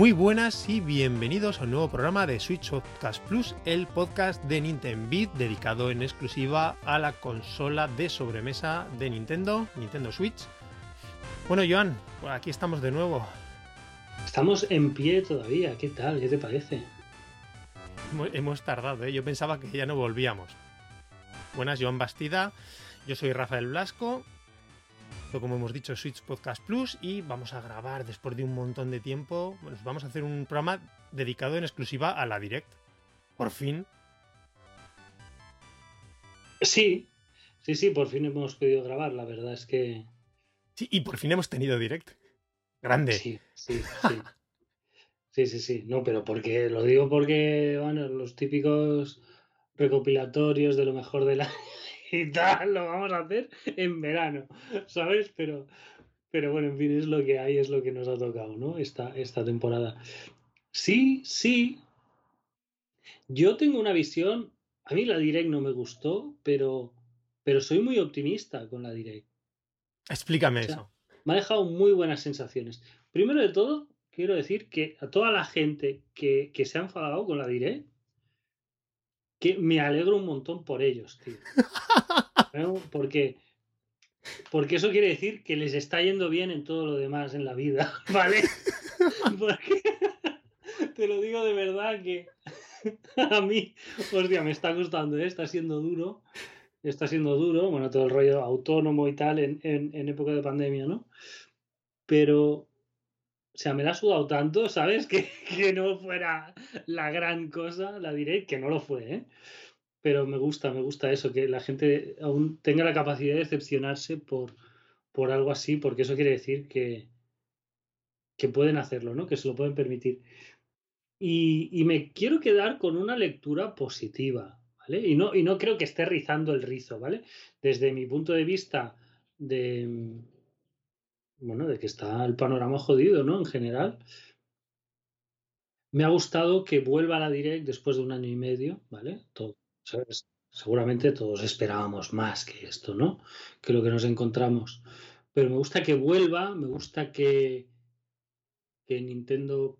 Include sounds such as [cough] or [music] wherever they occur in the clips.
Muy buenas y bienvenidos a un nuevo programa de Switch Podcast Plus, el podcast de Nintendo Beat dedicado en exclusiva a la consola de sobremesa de Nintendo, Nintendo Switch. Bueno, Joan, pues aquí estamos de nuevo. Estamos en pie todavía, ¿qué tal? ¿Qué te parece? Hemos tardado, ¿eh? yo pensaba que ya no volvíamos. Buenas, Joan Bastida, yo soy Rafael Blasco como hemos dicho, Switch Podcast Plus y vamos a grabar después de un montón de tiempo. vamos a hacer un programa dedicado en exclusiva a la Direct. Por fin. Sí, sí, sí, por fin hemos podido grabar. La verdad es que. Sí, y por fin hemos tenido Direct. Grande. Sí, sí, sí. sí, sí, sí. No, pero porque lo digo porque, bueno, los típicos recopilatorios de lo mejor de la [laughs] y tal, lo vamos a hacer en verano, ¿sabes? Pero, pero bueno, en fin, es lo que hay, es lo que nos ha tocado, ¿no? Esta, esta temporada. Sí, sí. Yo tengo una visión, a mí la Direct no me gustó, pero, pero soy muy optimista con la Direct. Explícame eso. Me ha dejado muy buenas sensaciones. Primero de todo, quiero decir que a toda la gente que, que se ha enfadado con la Direct, que me alegro un montón por ellos, tío. [laughs] Porque, porque eso quiere decir que les está yendo bien en todo lo demás en la vida, [laughs] ¿vale? [laughs] Porque te lo digo de verdad que a mí, hostia, me está gustando, ¿eh? está siendo duro, está siendo duro, bueno, todo el rollo autónomo y tal en, en época de pandemia, ¿no? Pero, sea, me la ha sudado tanto, ¿sabes? [laughs] Que, que, no fuera la gran cosa, la diré, que no lo fue, ¿eh? Pero me gusta, me gusta eso, que la gente aún tenga la capacidad de decepcionarse por, por algo así, porque eso quiere decir que, que pueden hacerlo, ¿no? Que se lo pueden permitir. Y, y, me quiero quedar con una lectura positiva, ¿vale? Y no, y no creo que esté rizando el rizo, ¿vale? Desde mi punto de vista de, bueno, de que está el panorama jodido, ¿no? En general. Me ha gustado que vuelva a la Direct después de un año y medio, ¿vale? Todo, Seguramente todos esperábamos más que esto, ¿no? Que lo que nos encontramos. Pero me gusta que vuelva, me gusta que, que Nintendo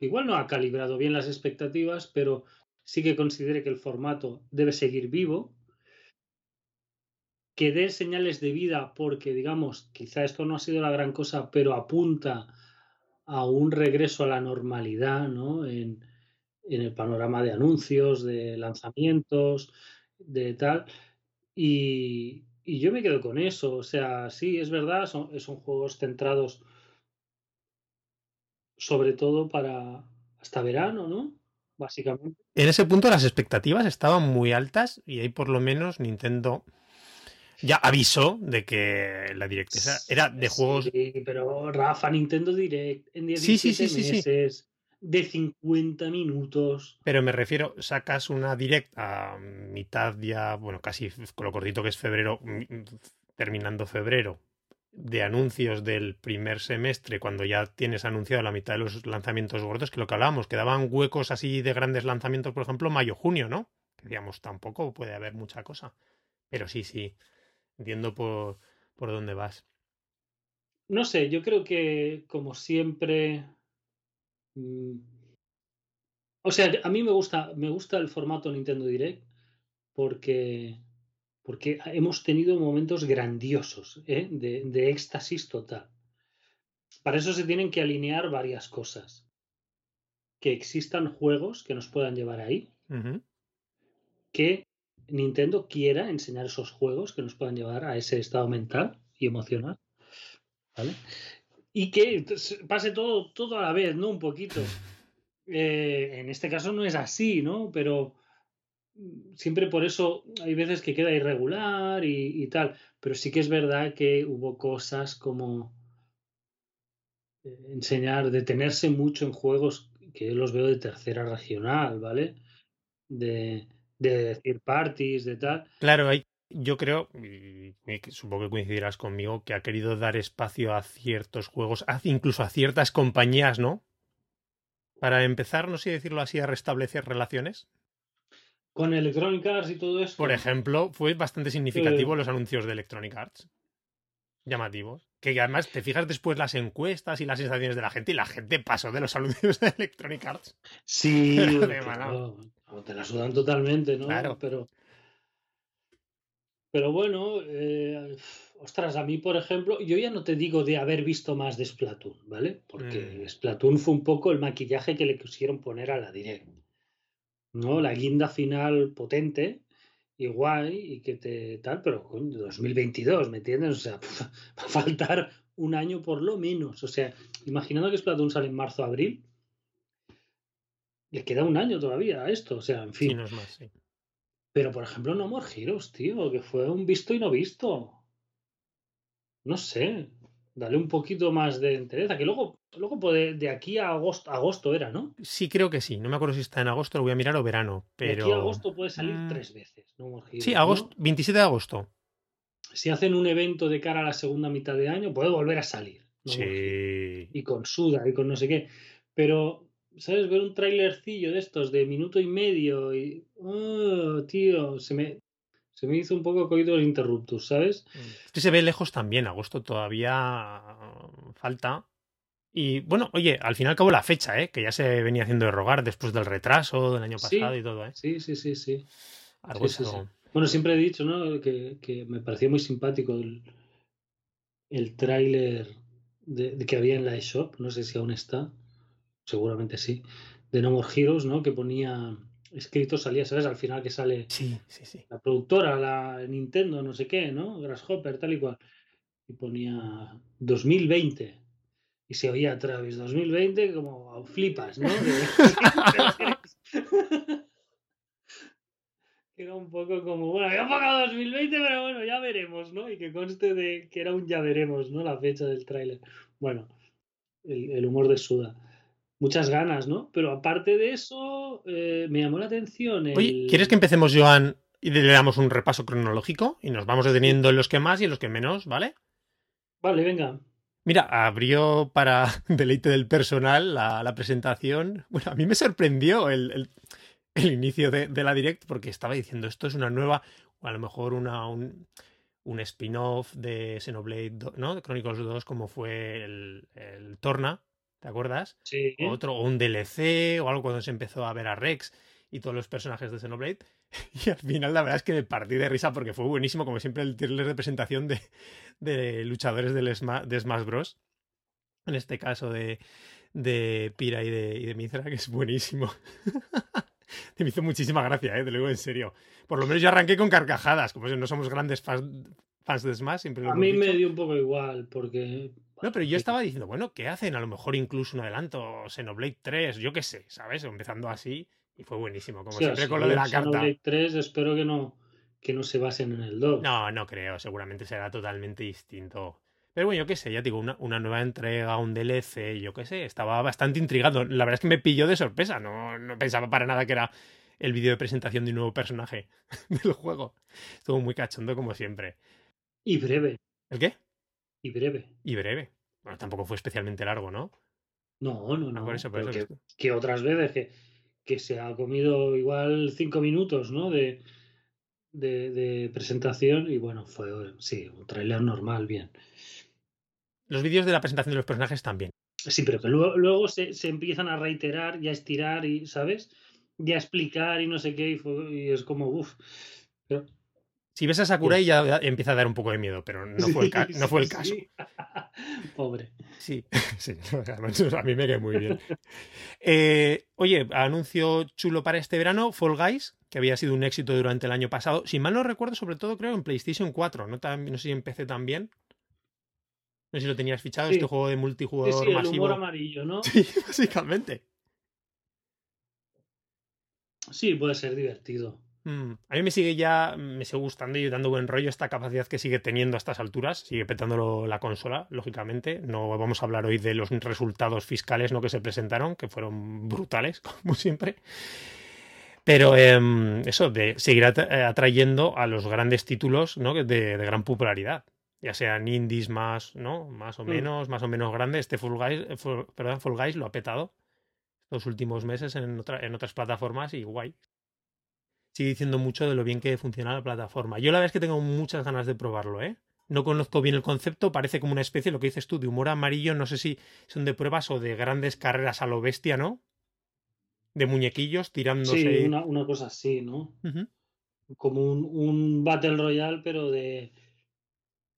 igual no ha calibrado bien las expectativas, pero sí que considere que el formato debe seguir vivo, que dé señales de vida porque, digamos, quizá esto no ha sido la gran cosa, pero apunta a un regreso a la normalidad, ¿no? En, el panorama de anuncios, de lanzamientos, de tal. Y, yo me quedo con eso. O sea, sí, es verdad, son, son juegos centrados sobre todo para hasta verano, ¿no? Básicamente. En ese punto las expectativas estaban muy altas y ahí por lo menos Nintendo ya avisó de que la Direct era de juegos. Sí, pero Rafa, Nintendo Direct en 17 meses de 50 minutos. Pero me refiero, sacas una Direct a mitad ya, bueno, casi con lo cortito que es febrero, terminando febrero, de anuncios del primer semestre, cuando ya tienes anunciado la mitad de los lanzamientos gordos, que lo que hablábamos, quedaban huecos así de grandes lanzamientos, por ejemplo, mayo-junio, ¿no? Que digamos, tampoco puede haber mucha cosa. Pero sí, sí. Entiendo por, por dónde vas. No sé, yo creo que como siempre. Mm, o sea, a mí me gusta, me gusta el formato Nintendo Direct porque, porque hemos tenido momentos grandiosos ¿eh? de, de, éxtasis total. Para eso se tienen que alinear varias cosas. Que existan juegos que nos puedan llevar ahí. Que Nintendo quiera enseñar esos juegos que nos puedan llevar a ese estado mental y emocional. ¿Vale? Y que pase todo, todo a la vez, ¿no? Un poquito. Eh, en este caso no es así, ¿no? Pero siempre por eso hay veces que queda irregular y, tal. Pero sí que es verdad que hubo cosas como eh, enseñar, detenerse mucho en juegos que los veo de tercera regional, ¿vale? De, de decir parties, de tal. Claro, hay, yo creo, y supongo que coincidirás conmigo, que ha querido dar espacio a ciertos juegos, incluso a ciertas compañías, ¿no? Para empezar, no sé decirlo así, a restablecer relaciones. Con Electronic Arts y todo eso. Por ejemplo, fue bastante significativo los anuncios de Electronic Arts. Llamativos. Que además te fijas después las encuestas y las sensaciones de la gente y la gente pasó de los anuncios de Electronic Arts. Sí, [laughs] de claro, te la sudan totalmente, ¿no? Claro. Pero, pero bueno, eh, ostras, a mí, por ejemplo, yo ya no te digo de haber visto más de Splatoon, ¿vale? Porque Mm. Splatoon fue un poco el maquillaje que le quisieron poner a la Direct, ¿no? La guinda final potente y guay y que te tal, pero coño, 2022, ¿me entiendes? O sea, [laughs] va a faltar un año por lo menos. O sea, imaginando que Splatoon sale en marzo-abril, le queda un año todavía a esto. O sea, en Sí, fin. no es más, sí. Pero, por ejemplo, No More Heroes, tío, que fue un visto y no visto. No sé. Dale un poquito más de entereza. Que luego, luego puede, de aquí a agosto, agosto era, ¿no? Sí, creo que sí. No me acuerdo si está en agosto, lo voy a mirar o verano. De Pero. aquí a agosto puede salir Mm, tres veces. No Sí, agosto, 27 de agosto. Si hacen un evento de cara a la segunda mitad de año, puede volver a salir. No. Sí. y con Suda y con no sé qué. Pero, ¿sabes? Ver un trailercillo de estos de minuto y medio y. oh, tío, se me, se me hizo un poco coitus interruptus, ¿sabes? Es que se ve lejos también. Agosto todavía falta. Y bueno, oye, al fin y al cabo la fecha, ¿eh? que ya se venía haciendo de rogar después del retraso del año Sí. pasado y todo. ¿eh? Sí, sí, sí, sí. Algo Sí, sí, es algo. Bueno, siempre he dicho, ¿no? Que, que me parecía muy simpático el, el tráiler de, de que había en la eShop, no sé si aún está, seguramente sí, de No More Heroes, ¿no? Que ponía escrito, salía, ¿sabes? Al final que sale Sí, sí, sí. la productora, la Nintendo, no sé qué, ¿no? Grasshopper, tal y cual. Y ponía 2020. Y se oía Travis 2020 como flipas, ¿no? [laughs] [laughs] Era un poco como, bueno, había pagado 2020, pero bueno, ya veremos, ¿no? Y que conste de que era un ya veremos, ¿no? La fecha del tráiler. Bueno, el, el humor de Suda. Muchas ganas, ¿no? Pero aparte de eso, eh, me llamó la atención. El... Oye, ¿quieres que empecemos, Joan, y le damos un repaso cronológico? Y nos vamos deteniendo en los que más y en los que menos, ¿vale? Vale, venga. Mira, abrió para [laughs] deleite del personal la, la presentación. Bueno, a mí me sorprendió el, el, el inicio de, de, la Direct porque estaba diciendo esto es una nueva, o a lo mejor una, un, un spin-off de Xenoblade, ¿no? De Chronicles 2, como fue el, el Torna, ¿te acuerdas? Sí. Otro, o un DLC o algo cuando se empezó a ver a Rex y todos los personajes de Xenoblade. [laughs] Y al final la verdad es que me partí de risa porque fue buenísimo, como siempre, el trailer de presentación de, de luchadores del Sma, de Smash Bros. En este caso de, de Pira y de, y de Mithra, que es buenísimo. [laughs] me hizo muchísima gracia, ¿eh? te lo digo en serio. Por lo menos yo arranqué con carcajadas, como si no somos grandes fans, fans de Smash, siempre lo A mí dicho. me dio un poco igual, porque... No, pero yo estaba diciendo, bueno, ¿qué hacen? A lo mejor incluso un adelanto, Xenoblade 3, yo qué sé, ¿sabes? Empezando así, y fue buenísimo, como sí, siempre con lo de la carta. Xenoblade 3 espero que no, que no se basen en el 2. No, no creo, seguramente será totalmente distinto. Pero bueno, yo qué sé, ya digo, una, una, nueva entrega, un DLC, yo qué sé, estaba bastante intrigado. La verdad es que me pilló de sorpresa, no, no pensaba para nada que era el vídeo de presentación de un nuevo personaje [laughs] del juego. Estuvo muy cachondo como siempre. Y breve. ¿El qué? Y breve. Y breve. Bueno, tampoco fue especialmente largo, ¿no? No, no, no. Ah, por eso, por eso que, que, otras veces que, que, se ha comido igual cinco minutos, ¿no? De, de, de presentación y bueno, fue, sí, un trailer normal, bien. Los vídeos de la presentación de los personajes también. Sí, pero que luego, luego se, se, empiezan a reiterar y a estirar y, ¿sabes? Y a explicar y no sé qué y, fue, y es como, uff. Pero, si ves a Sakurai ya, ya, empieza a dar un poco de miedo, pero no fue el, ca sí, no fue el sí, caso. sí. [laughs] Pobre. Sí, [laughs] sí, a mí me quedé muy bien. Eh, oye, anuncio chulo para este verano, Fall Guys, que había sido un éxito durante el año pasado. Si mal no recuerdo, sobre todo creo en PlayStation 4, no, no sé si en PC también. No sé si lo tenías fichado, sí. este juego de multijugador sí, sí, el masivo. humor amarillo, ¿no? Sí, [laughs] básicamente. Sí, puede ser divertido. Mm, a mí me sigue ya, me sigue gustando y dando buen rollo esta capacidad que sigue teniendo a estas alturas, sigue petándolo la consola, lógicamente. No vamos a hablar hoy de los resultados fiscales ¿no? que se presentaron, que fueron brutales, [laughs] como siempre. Pero eh, eso, de seguir atrayendo a los grandes títulos ¿no? de, de, gran popularidad. Ya sean indies más, ¿no? Más o menos, mm. más o menos grandes. Este Fall Guys, Fall, perdón, Fall Guys lo ha petado los últimos meses en, otra, en otras plataformas y guay sigue diciendo mucho de lo bien que funciona la plataforma. Yo la verdad es que tengo muchas ganas de probarlo, ¿eh? No conozco bien el concepto, parece como una especie, lo que dices tú, de humor amarillo, no sé si son de pruebas o de grandes carreras a lo bestia, ¿no? De muñequillos tirándose. Sí, una, una cosa así, ¿no? Como un, un Battle Royale, pero de,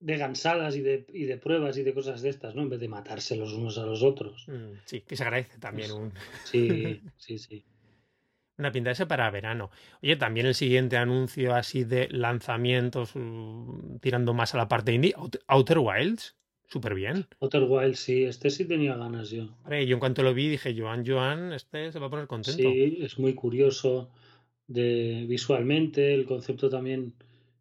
de gansadas y de, y de pruebas y de cosas de estas, ¿no? En vez de matarse los unos a los otros. Mm, Sí, que se agradece también Pues un- Sí, [laughs] sí, sí. Una pinta ese para verano. Oye, también el siguiente anuncio así de lanzamientos uh, tirando más a la parte indie, Out- Outer Wilds, súper bien. Outer Wild, sí, este sí tenía ganas yo. Vale, yo en cuanto lo vi dije, Joan, Joan, este se va a poner contento. Sí, es muy curioso de visualmente, el concepto también.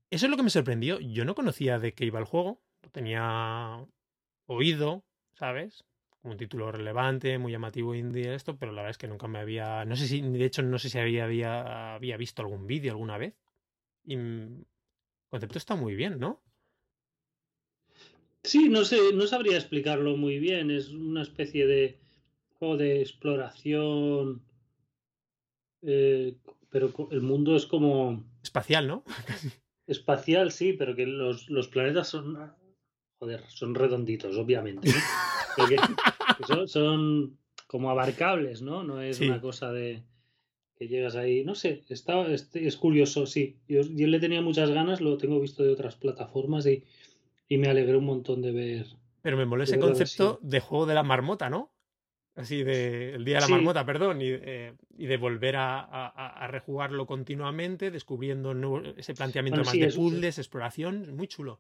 Eso es lo que me sorprendió. Yo no conocía de qué iba el juego. Lo tenía oído, ¿sabes? Un título relevante, muy llamativo indie esto, pero la verdad es que nunca me había... No sé si, de hecho, no sé si había, había, había visto algún vídeo alguna vez. Y el concepto está muy bien, ¿no? Sí, no sé, no sabría explicarlo muy bien. Es una especie de juego de exploración, eh, pero el mundo es como Espacial, ¿no? espacial, sí, pero que los, los planetas son, joder, son redonditos, obviamente, ¿no? [laughs] Son, son como abarcables, ¿no? No es Sí. una cosa de que llegas ahí, no sé, está, este, es curioso, sí. Yo, yo le tenía muchas ganas, lo tengo visto de otras plataformas y, y me alegré un montón de ver. Pero me moló ese concepto de juego de la marmota, ¿no? Así de el día de la Sí. marmota, perdón, y, eh, y de volver a, a- a- rejugarlo continuamente, descubriendo nuevo- ese planteamiento Bueno, más sí, de es- puzzles, exploración, es muy chulo.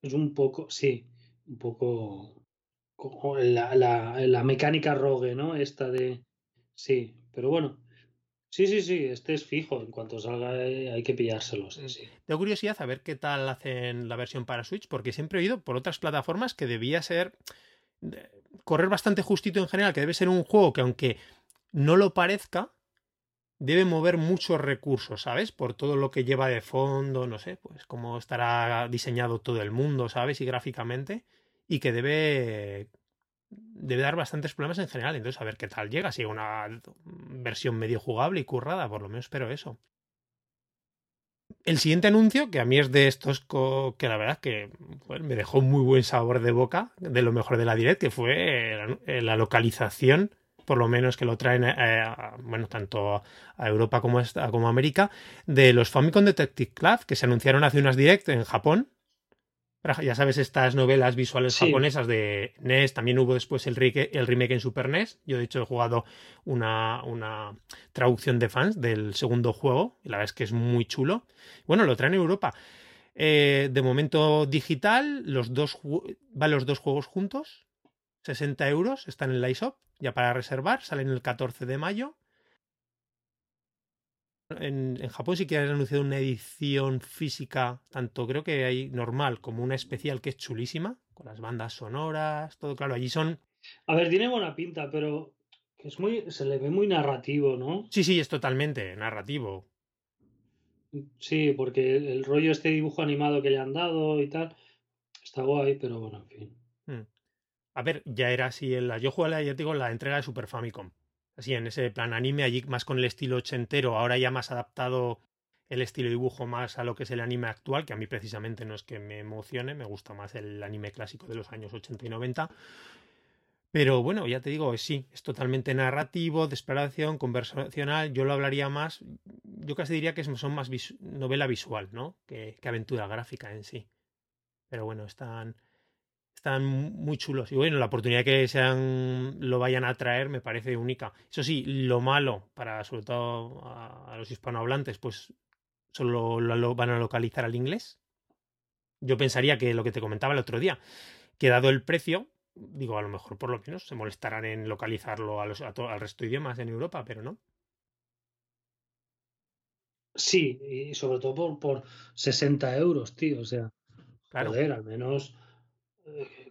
Es un poco, sí, un poco la, la, la mecánica rogue, ¿no? Esta de... Sí, pero bueno. Sí, sí, sí, este es fijo. En cuanto salga eh, hay que pillárselo, sí, Mm. sí. Tengo curiosidad a ver qué tal hacen la versión para Switch, porque siempre he oído por otras plataformas que debía ser correr bastante justito en general, que debe ser un juego que aunque no lo parezca, debe mover muchos recursos, ¿sabes? Por todo lo que lleva de fondo, no sé, pues cómo estará diseñado todo el mundo, ¿sabes? Y gráficamente, y que debe debe dar bastantes problemas en general, entonces a ver qué tal llega, si una versión medio jugable y currada, por lo menos espero eso. El siguiente anuncio, que a mí es de estos que la verdad que me dejó muy buen sabor de boca, de lo mejor de la Direct, que fue eh, la- localización, por lo menos que lo traen, eh, a- bueno, tanto a Europa como a, como a América, de los Famicom Detective Club, que se anunciaron hace unas Direct en Japón. Ya sabes, estas novelas visuales Sí. japonesas de NES, también hubo después el, remake- el remake en Super NES. Yo, de hecho, he jugado una, una traducción de fans del segundo juego, y la verdad es que es muy chulo. Bueno, lo traen en Europa. Eh, de momento digital, los dos van los dos juegos juntos, 60 euros, están en la iShop, ya para reservar, salen el 14 de mayo. En, en Japón sí que han anunciado una edición física, tanto creo que hay normal como una especial que es chulísima, con las bandas sonoras, todo claro, allí son... A ver, tiene buena pinta, pero es muy, se le ve muy narrativo, ¿no? Sí, sí, es totalmente narrativo. Sí, porque el, rollo este dibujo animado que le han dado y tal, está guay, pero bueno, en fin. Mm. A ver, ya era así en la. Yo jugué, la- ya te digo, la entrega de Super Famicom. Así, en ese plan anime, allí más con el estilo ochentero, ahora ya más adaptado el estilo dibujo más a lo que es el anime actual, que a mí precisamente no es que me emocione, me gusta más el anime clásico de los años 80 y 90. Pero bueno, ya te digo, sí, es totalmente narrativo, de exploración, conversacional. Yo lo hablaría más, yo casi diría que son más novela visual, ¿no? Que aventura gráfica en sí. Pero bueno, están, están muy chulos. Y bueno, la oportunidad que sean, lo vayan a traer me parece única. Eso sí, lo malo, para sobre todo a, a los hispanohablantes, pues solo lo, lo van a localizar al inglés. Yo pensaría que lo que te comentaba el otro día, que dado el precio, digo, a lo mejor por lo menos se molestarán en localizarlo a los, a to- al resto de idiomas en Europa, pero no. Sí, y sobre todo por, por 60 euros, tío. O sea, Claro. joder, al menos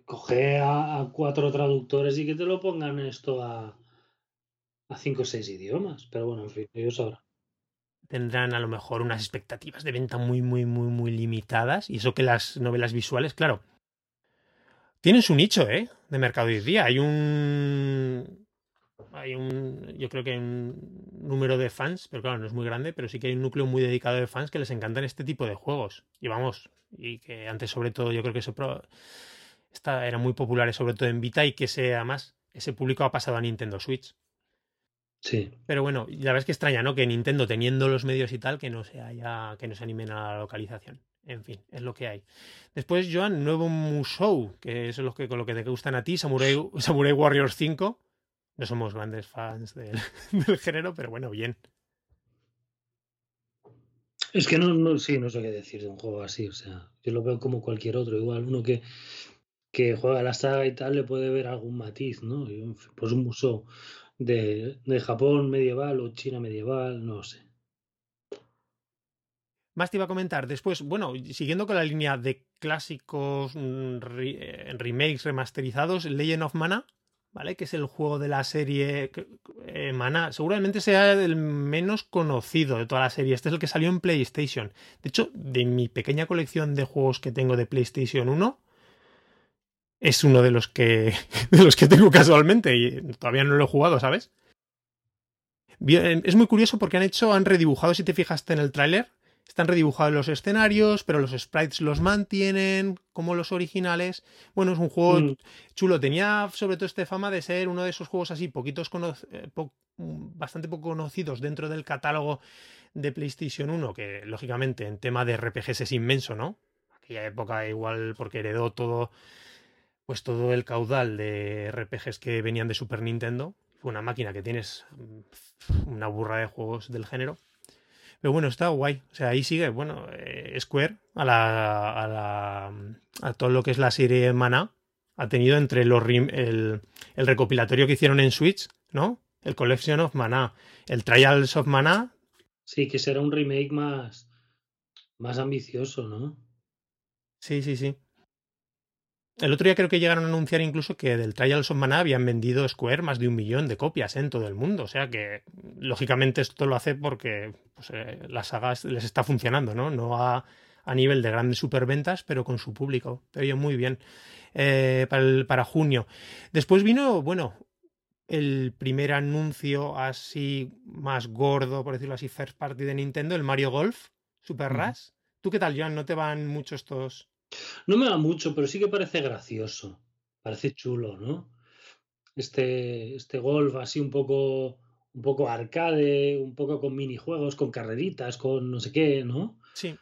coge a, cuatro traductores y que te lo pongan esto a, a cinco o seis idiomas. Pero bueno, en fin, ellos sabrán. tendrán a lo mejor unas expectativas de venta muy, muy, muy, muy limitadas. Y eso que las novelas visuales, claro, tienen su nicho, ¿eh? De mercado hoy día. Hay un... hay un, yo creo que hay un número de fans, pero claro, no es muy grande, pero sí que hay un núcleo muy dedicado de fans que les encantan este tipo de juegos. Y vamos, y que antes sobre todo yo creo que eso esta, era muy popular sobre todo en Vita y que ese, además ese público ha pasado a Nintendo Switch. Sí. Pero bueno, la verdad es que extraña, ¿no? Que Nintendo teniendo los medios y tal, que no se haya, que no se animen a la localización. En fin, es lo que hay. Después, Joan, nuevo Musou, que eso es lo que, con lo que te gustan a ti, Samurai, [laughs] Samurai Warriors 5. No somos grandes fans [laughs] del, género, pero bueno, bien. Es que no, no, sí, no sé qué decir de un juego así. O sea, yo lo veo como cualquier otro. Igual uno que, que juega la saga y tal le puede ver algún matiz, ¿no? Pues un museo de, de Japón medieval o China medieval, no sé. Más te iba a comentar después, bueno, siguiendo con la línea de clásicos, mm, eh, remakes remasterizados, Legend of Mana, ¿vale? Que es el juego de la serie eh, Mana. Seguramente sea el menos conocido de toda la serie. Este es el que salió en PlayStation. De hecho, de mi pequeña colección de juegos que tengo de PlayStation 1, es uno de los que, [laughs] de los que tengo casualmente y todavía no lo he jugado, ¿sabes? es muy curioso porque han hecho, han redibujado, si te fijaste en el tráiler, están redibujados los escenarios, pero los sprites los mantienen como los originales. Bueno, es un juego mm. chulo. Tenía sobre todo este fama de ser uno de esos juegos así, poquitos eh, bastante poco conocidos dentro del catálogo de PlayStation 1, que lógicamente en tema de RPGs es inmenso, ¿no? Aquella época igual porque heredó todo, pues todo el caudal de RPGs que venían de Super Nintendo. Fue una máquina que tienes mm, una burra de juegos del género. Pero bueno, está guay. O sea, ahí sigue, bueno, eh, Square a la, a la a todo lo que es la serie Mana ha tenido entre los el, el recopilatorio que hicieron en Switch, ¿no? El Collection of Mana, el Trials of Mana. Sí, que será un remake más más ambicioso, ¿no? Sí, sí, sí. El otro día creo que llegaron a anunciar incluso que del Trials of Mana habían vendido Square más de un millón de copias en todo el mundo. O sea que, lógicamente, esto lo hace porque pues, eh, la saga les está funcionando, ¿no? No a, a, nivel de grandes superventas, pero con su público. Pero muy bien. Eh, para, para junio. Después vino, bueno, el primer anuncio así más gordo, por decirlo así, first party de Nintendo, el Mario Golf, Super Rush. ¿Tú qué tal, Joan? ¿No te van mucho estos no me da mucho, pero sí que parece gracioso. Parece chulo, ¿no? Este, este golf así un poco, un poco arcade, un poco con minijuegos, con carreritas, con no sé qué, ¿no? Sí.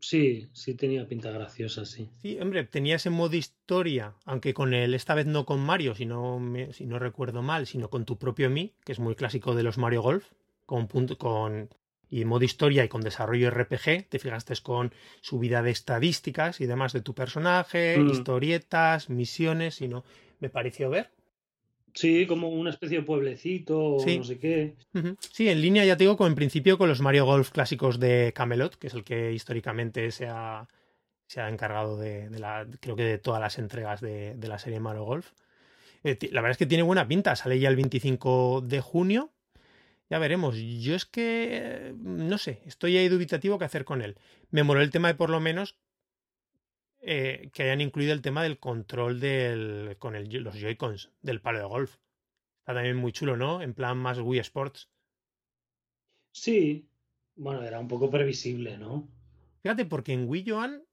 Sí, sí tenía pinta graciosa, sí. Sí, hombre, tenía ese modo historia, aunque con él, esta vez no con Mario, si no, si no recuerdo mal, sino con tu propio mí, que es muy clásico de los Mario Golf, con, con y modo historia y con desarrollo RPG, te fijaste con subida de estadísticas y demás de tu personaje, mm. historietas, misiones, y no, me pareció ver. Sí, como una especie de pueblecito, no sé qué. Sí, en línea ya te digo, con, en principio con los Mario Golf clásicos de Camelot, que es el que históricamente se ha, se ha encargado de, la, creo que de todas las entregas de, de la serie Mario Golf. Eh, la verdad es que tiene buena pinta, sale ya el 25 de junio ya veremos. Yo es que, no sé, estoy ahí dubitativo qué hacer con él. Me moló el tema de por lo menos eh, que hayan incluido el tema del control del, con el, los Joy-Cons del palo de golf. Está también muy chulo, ¿no? En plan más Wii Sports. Sí, bueno, era un poco previsible, ¿no? Fíjate, porque en Wii Joan,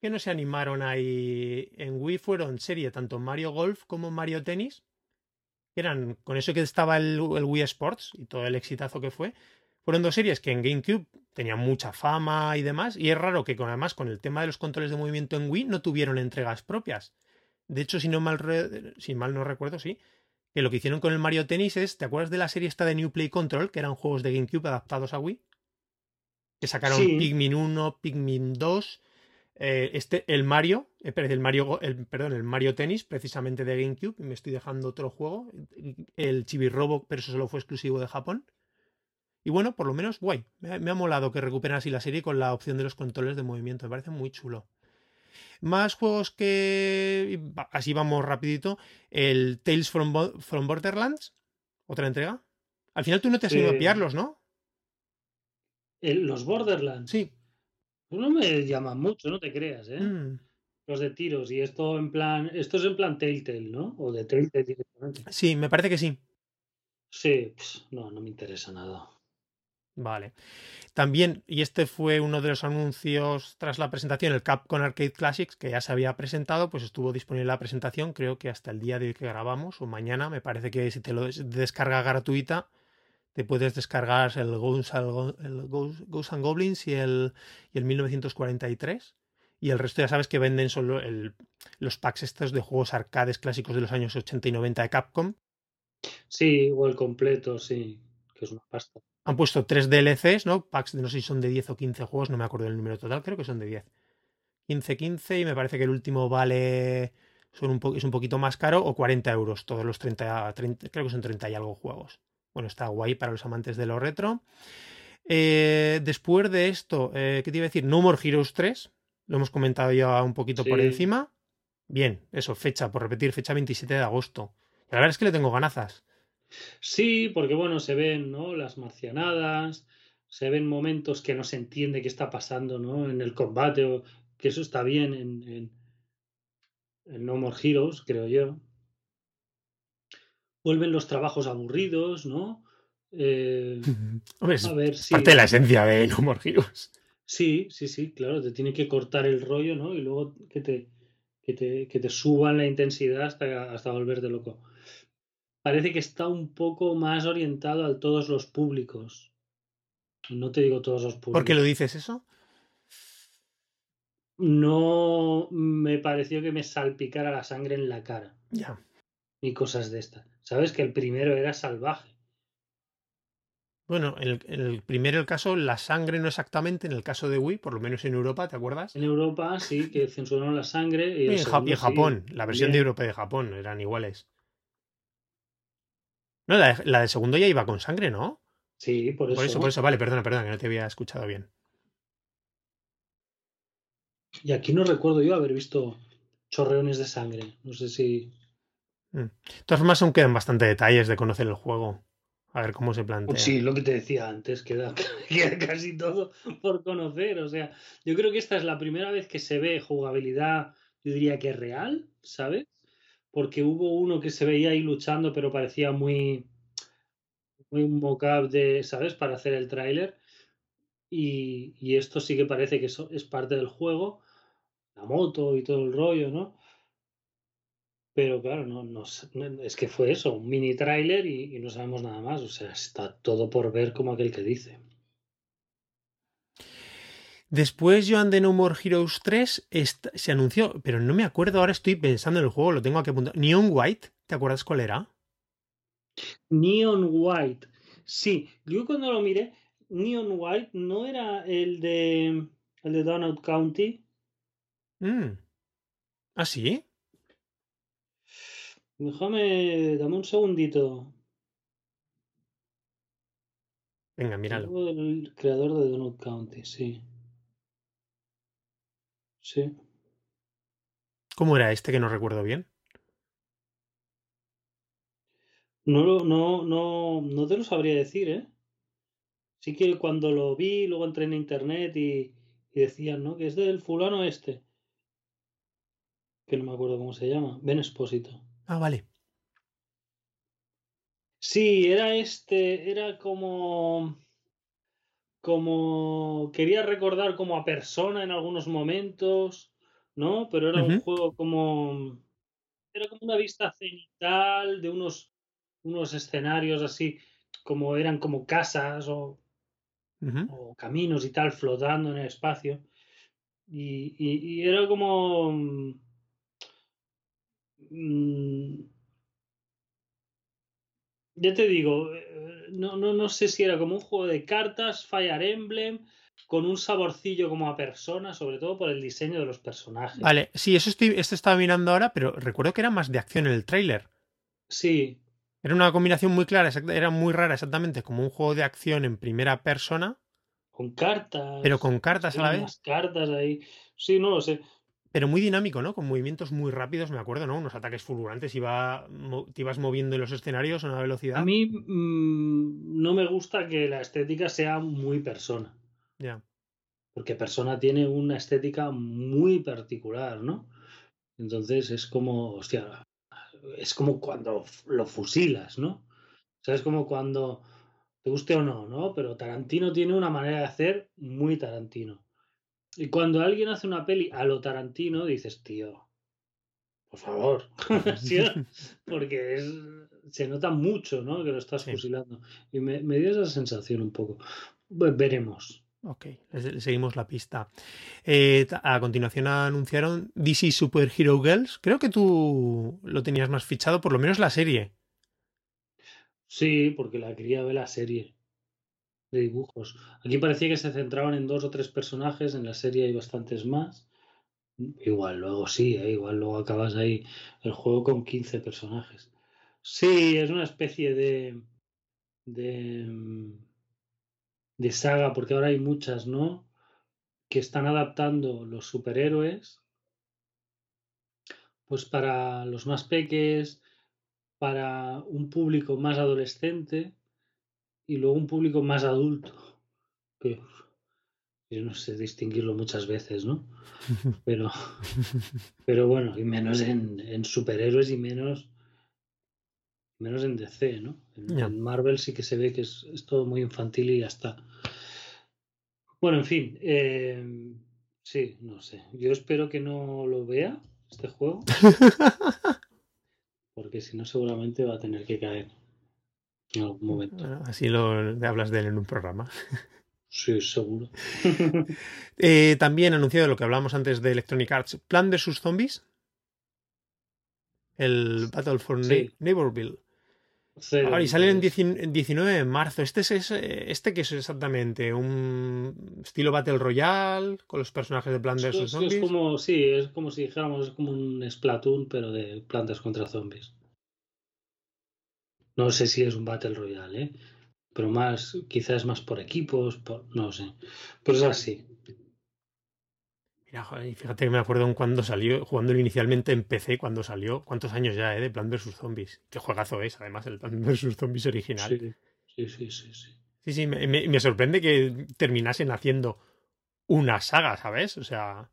que no se animaron ahí. En Wii fueron serie tanto Mario Golf como Mario Tennis eran con eso que estaba el, Wii Sports y todo el exitazo que fue, fueron dos series que en GameCube tenían mucha fama y demás, y es raro que con, además con el tema de los controles de movimiento en Wii no tuvieron entregas propias. De hecho, si no mal, si mal no recuerdo, sí, que lo que hicieron con el Mario Tennis es, ¿te acuerdas de la serie esta de New Play Control, que eran juegos de GameCube adaptados a Wii? Que sacaron Pikmin 1, Pikmin 2, eh, este, el Mario, eh, el Mario, el, perdón, el Mario Tennis, precisamente de GameCube, me estoy dejando otro juego, el Chibi Robo, pero eso solo fue exclusivo de Japón. Y bueno, por lo menos, guay. Me ha, molado que recuperen así la serie con la opción de los controles de movimiento. Me parece muy chulo. Más juegos que. Así vamos rapidito. El Tales from, Borderlands. Otra entrega. Al final tú no te has ido a pillarlos, ¿no? los Borderlands. Sí. No me llaman mucho, no te creas, ¿eh? Mm. los de tiros. Y esto en plan, esto es en plan Telltale, ¿no? O de Telltale directamente. Sí, me parece que sí. Sí, pss, no, no me interesa nada. Vale. También, y este fue uno de los anuncios tras la presentación, el Capcom Arcade Classics, que ya se había presentado, pues estuvo disponible la presentación, creo que hasta el día de hoy que grabamos, o mañana, me parece que si te lo des- descarga gratuita, te puedes descargar el Ghosts, and Goblins y el, y el 1943. Y el resto ya sabes que venden solo el- los packs estos de juegos arcades clásicos de los años 80 y 90 de Capcom. Sí, o el completo, sí, que es una pasta. Han puesto tres DLCs, ¿no? Packs de no sé si son de 10 o 15 juegos, no me acuerdo del número total, creo que son de 10. 15, 15 y me parece que el último vale, son un es un poquito más caro o 40 euros, todos los 30, 30, creo que son 30 y algo juegos. Bueno, está guay para los amantes de lo retro. Eh, después de esto, eh, ¿qué te iba a decir? No More Heroes 3, lo hemos comentado ya un poquito por encima. Bien, eso, fecha, por repetir, fecha 27 de agosto. La verdad es que le tengo ganazas. Sí, porque bueno, se ven, ¿no? Las marcianadas, se ven momentos que no se entiende qué está pasando, ¿no? En el combate, o que eso está bien en, en, en No More Heroes, creo yo. Vuelven los trabajos aburridos, ¿no? Eh, [laughs] Hombre, a ver si. parte de la esencia de No More Heroes. Sí, sí, sí, claro, te tiene que cortar el rollo, ¿no? Y luego que te, que te, que te suban la intensidad hasta, hasta volverte loco. Parece que está un poco más orientado a todos los públicos. No te digo todos los públicos. ¿Por qué lo dices eso? No me pareció que me salpicara la sangre en la cara, Ya. ni cosas de estas. Sabes que el primero era salvaje. Bueno, en el, el primero el caso, la sangre no exactamente, en el caso de Wii, por lo menos en Europa, ¿te acuerdas? En Europa sí que censuraron la sangre. Y, en, Ja- segundo y en sí, Japón, la versión de. Europa y de Japón eran iguales. No, la, de- la del segundo ya iba con sangre, ¿no? Sí, por eso. Por eso, por eso, vale, perdona, perdona, que no te había escuchado bien. Y aquí no recuerdo yo haber visto chorreones de sangre. No sé si. De todas formas, aún quedan bastante detalles de conocer el juego. A ver cómo se plantea. Sí, lo que te decía antes, queda, [laughs] queda casi todo por conocer. O sea, yo creo que esta es la primera vez que se ve jugabilidad, yo diría que real, ¿sabes? Porque hubo uno que se veía ahí luchando, pero parecía muy, muy un mock-up de, ¿sabes? Para hacer el tráiler. Y, y esto sí que parece que eso es parte del juego, la moto y todo el rollo, ¿no? Pero claro, no, no, es que fue eso, un mini tráiler y, y no sabemos nada más. O sea, está todo por ver como aquel que dice. Después, Joan de No More Heroes 3 est- se anunció, pero no me acuerdo, ahora estoy pensando en el juego, lo tengo aquí apuntado. Neon White, ¿te acuerdas cuál era? Neon White. Sí, yo cuando lo miré, Neon White no era el de el de Donut County. Mm. ¿Ah, sí? Déjame, dame un segundito. Venga, míralo. El creador de Donut County, sí. Sí. ¿Cómo era este que no recuerdo bien? No, lo- no, no, no te lo sabría decir, ¿eh? Sí que cuando lo vi, luego entré en internet y, y decían, ¿no? Que es del fulano este. Que no me acuerdo cómo se llama. Ben Espósito. Ah, vale. Sí, era este, era como, como, quería recordar como a persona en algunos momentos, ¿no? Pero era un juego como, era como una vista cenital de unos, unos escenarios así, como eran como casas o, caminos y tal flotando en el espacio. Y, y- y era como... mm, ya te digo, eh, no, no, no sé si era como un juego de cartas, Fire Emblem, con un saborcillo como a persona, sobre todo por el diseño de los personajes. Vale, sí, eso estoy, este estaba mirando ahora, pero recuerdo que era más de acción en el tráiler. Sí, Era una combinación muy clara, era muy rara exactamente, como un juego de acción en primera persona, con cartas. pero con cartas a la vez. cartas ahí. Sí, no lo sé. Pero muy dinámico, ¿no? Con movimientos muy rápidos, me acuerdo, ¿no? Unos ataques fulgurantes, iba, te ibas moviendo en los escenarios a una velocidad. A mí mm, no me gusta que la estética sea muy persona. Ya. Porque persona tiene una estética muy particular, ¿no? Entonces es como, hostia, es como cuando lo fusilas, ¿no? O sea, es como cuando, te guste o no, ¿no? Pero Tarantino tiene una manera de hacer muy Tarantino. Y cuando alguien hace una peli a lo Tarantino, dices, tío, por favor, [laughs] [laughs] porque es, se nota mucho, ¿no? Que lo estás fusilando. Y me, me, dio esa sensación un poco. Veremos. Ok, seguimos la pista. Eh, a continuación anunciaron DC Super Hero Girls. Creo que tú lo tenías más fichado, por lo menos la serie. Sí, porque la quería ver la serie de dibujos. Aquí parecía que se centraban en dos o tres personajes, en la serie hay bastantes más. Igual luego sí, ¿eh? igual luego acabas ahí el juego con 15 personajes. Sí, es una especie de, de mm, de saga, porque ahora hay muchas, ¿no? Que están adaptando los superhéroes, pues para los más peques, para un público más adolescente y luego un público más adulto, que yo no sé distinguirlo muchas veces, ¿no? Pero, pero bueno, y menos en, en superhéroes y menos menos en DC, ¿no? En, Marvel sí que se ve que es, todo muy infantil y ya está. Bueno, en fin, eh, sí, no sé. Yo espero que no lo vea este juego. [laughs] porque si no, seguramente va a tener que caer en algún momento. así lo hablas de él en un programa. Sí, seguro. [laughs] eh, también anunciado lo que hablábamos antes de Electronic Arts, Plan vs Zombies. El Battle for Neighborville y sale en 19 de marzo. Este, es, este que es exactamente un estilo Battle Royale con los personajes de Plantas vs Zombies. Es como, sí, es como si dijéramos, es como un Splatoon, pero de plantas contra zombies. No sé si es un Battle Royale, ¿eh? pero más, quizás más por equipos, no sé. Pero es así fíjate que me acuerdo en cuando salió, jugando inicialmente en PC, cuando salió, ¿cuántos años ya, eh? De Plan vs Zombies. Qué juegazo es, además, el Plan [laughs] vs Zombies original. Sí, sí, sí, sí. Sí, sí, me, sorprende que terminasen haciendo una saga, ¿sabes? O sea.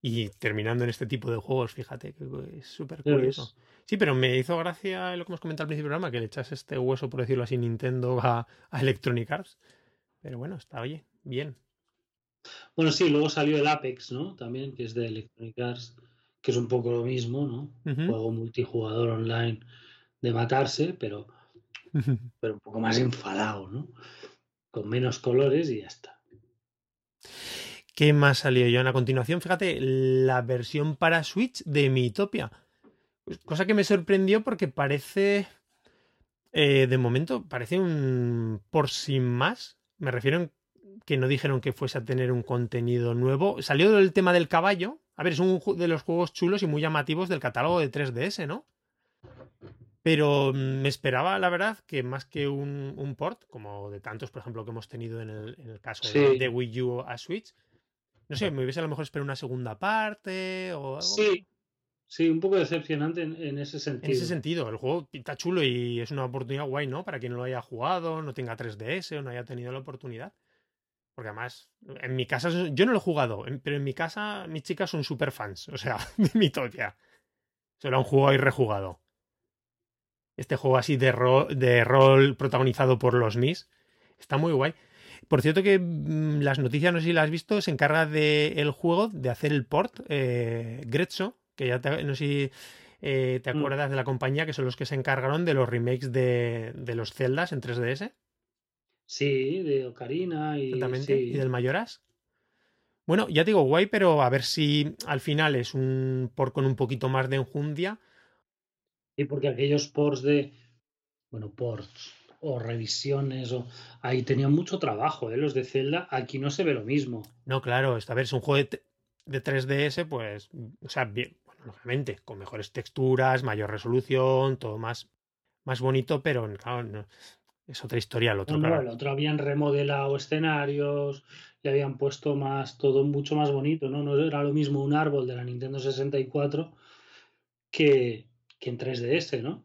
Y terminando en este tipo de juegos, fíjate, que es súper curioso. Sí, pero me hizo gracia lo que hemos comentado al principio del programa, que le echas este hueso, por decirlo así, Nintendo a, a Electronic Arts. Pero bueno, está, oye, bien. Bueno, sí, luego salió el Apex, ¿no? También, que es de Electronic Arts, que es un poco lo mismo, ¿no? Juego multijugador online de matarse, pero, pero un poco más enfadado, ¿no? Con menos colores y ya está. ¿Qué más salió yo? A continuación, fíjate, la versión para Switch de Mitopia. Cosa que me sorprendió porque parece. Eh, de momento, parece un por sin más. Me refiero en que no dijeron que fuese a tener un contenido nuevo. Salió del tema del caballo. A ver, es un de los juegos chulos y muy llamativos del catálogo de 3DS, ¿no? Pero me esperaba, la verdad, que más que un, port, como de tantos, por ejemplo, que hemos tenido en el, caso de, Wii U a Switch, no sé, me hubiese a lo mejor esperado una segunda parte o algo. Sí, sí, un poco decepcionante en, ese sentido. En ese sentido, el juego está chulo y es una oportunidad guay, ¿no? Para quien no lo haya jugado, no tenga 3DS o no haya tenido la oportunidad. Porque además, en mi casa, yo no lo he jugado, pero en mi casa mis chicas son super fans, o sea, [laughs] de mi toya. Será un juego ahí rejugado. Este juego así de rol, de rol protagonizado por los Mis. Está muy guay. Por cierto que mm, las noticias, no sé si las has visto, se encarga del el juego de hacer el port eh, que ya no sé si eh, te mm. acuerdas de la compañía, que son los que se encargaron de los remakes de, de los Zeldas en 3DS. Sí, de Ocarina y, y del Mayoras. Bueno, ya digo guay, pero a ver si al final es un por con un poquito más de enjundia. Y porque aquellos ports de, bueno, ports o revisiones, o ahí tenían mucho trabajo, ¿eh? los de Zelda, aquí no se ve lo mismo. No, claro, esta vez es un juego de, 3DS, pues, o sea, bien, lógicamente, con mejores texturas, mayor resolución, todo más, más bonito, pero claro, no, es otra historia el otro. No, el otro habían remodelado escenarios, le habían puesto más, todo mucho más bonito, ¿no? No era lo mismo un árbol de la Nintendo 64 que, que en 3DS, ¿no?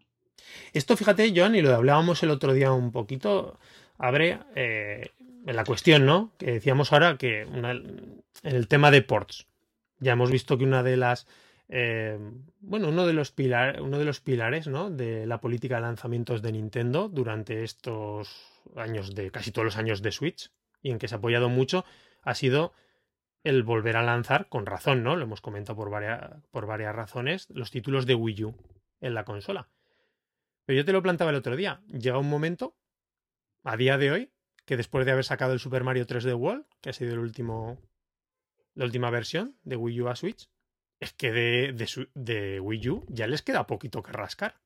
Esto, fíjate, John, y lo hablábamos el otro día un poquito, abre eh, la cuestión, ¿no? Que decíamos ahora que en el tema de ports. Ya hemos visto que una de las eh, bueno, uno de los pilares, uno de los pilares, ¿no? De la política de lanzamientos de Nintendo durante estos años de casi todos los años de Switch y en que se ha apoyado mucho ha sido el volver a lanzar con razón, ¿no? Lo hemos comentado por por varias razones, los títulos de Wii U en la consola. Pero yo te lo plantaba el otro día. Llega un momento, a día de hoy, que después de haber sacado el Super Mario 3D World, que ha sido el último, la última versión de Wii U a Switch, es que de, de, Wii U ya les queda poquito que rascar.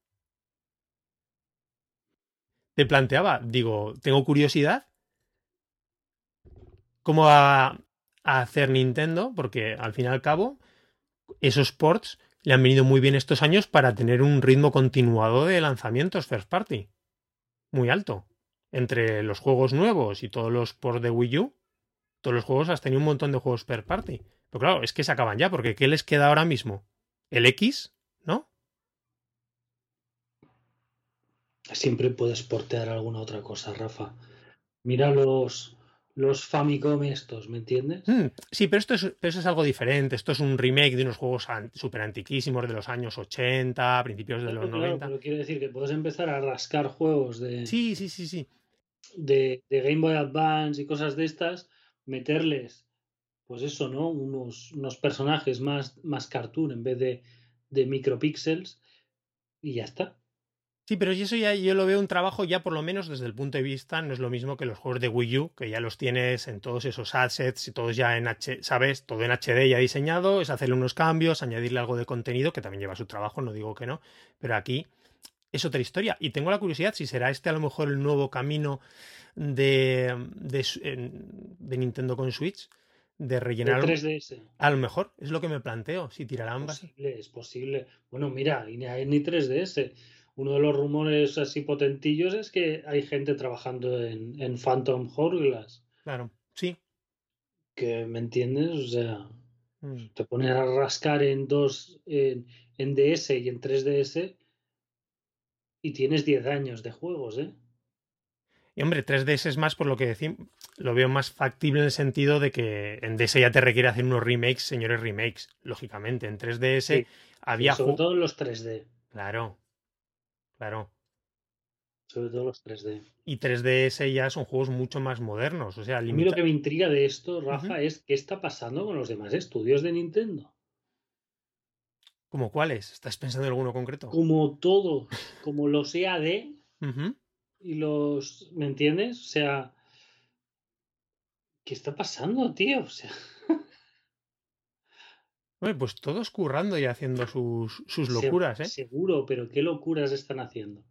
Te planteaba, digo, tengo curiosidad cómo va a hacer Nintendo, porque al fin y al cabo, esos ports le han venido muy bien estos años para tener un ritmo continuado de lanzamientos first party. Muy alto. Entre los juegos nuevos y todos los ports de Wii U, todos los juegos has tenido un montón de juegos first party. Pero claro, es que se acaban ya, porque ¿qué les queda ahora mismo? El X, ¿no? Siempre puedes portear alguna otra cosa, Rafa. Mira los, los Famicom estos, ¿me entiendes? Mm, sí, pero esto es, es, algo diferente. Esto es un remake de unos juegos súper antiquísimos de los años 80, principios de los 90. Pero quiero decir que puedes empezar a rascar juegos de. Sí, sí, sí, sí. De, de Game Boy Advance y cosas de estas, meterles pues eso, ¿no? Unos, unos personajes más, más cartoon en vez de, de micropíxeles y ya está. Sí, pero eso ya yo lo veo un trabajo ya por lo menos desde el punto de vista, no es lo mismo que los juegos de Wii U, que ya los tienes en todos esos assets y todos ya en H, ¿sabes? Todo en HD ya diseñado, es hacerle unos cambios, añadirle algo de contenido, que también lleva su trabajo, no digo que no, pero aquí es otra historia. Y tengo la curiosidad si será este a lo mejor el nuevo camino de, de, de Nintendo con Switch, de rellenar. 3DS. A lo mejor, es lo que me planteo, si tirarán Es posible, es posible. Bueno, mira, ni, ni 3DS. Uno de los rumores así potentillos es que hay gente trabajando en, en Phantom Hourglass. Claro, sí. Que, ¿me entiendes? O sea, mm. te pones a rascar en dos, en, en DS y en 3DS y tienes 10 años de juegos, ¿eh? Y hombre, 3DS es más por lo que decimos, lo veo más factible en el sentido de que en DS ya te requiere hacer unos remakes, señores remakes, lógicamente. En 3DS había... sobre todo los 3D. Claro, claro. Sobre todo los 3D. Y 3DS ya son juegos mucho más modernos. O sea, A mí lo que me intriga de esto, Rafa, es qué está pasando con los demás estudios de Nintendo. ¿Como cuáles? ¿Estás pensando en alguno concreto? Como todos, como los EAD y los. ¿Me entiendes? O sea. ¿Qué está pasando, tío? O sea. [laughs] Bueno, pues todos currando y haciendo sus, sus locuras, ¿eh? Seguro, pero ¿qué locuras están haciendo?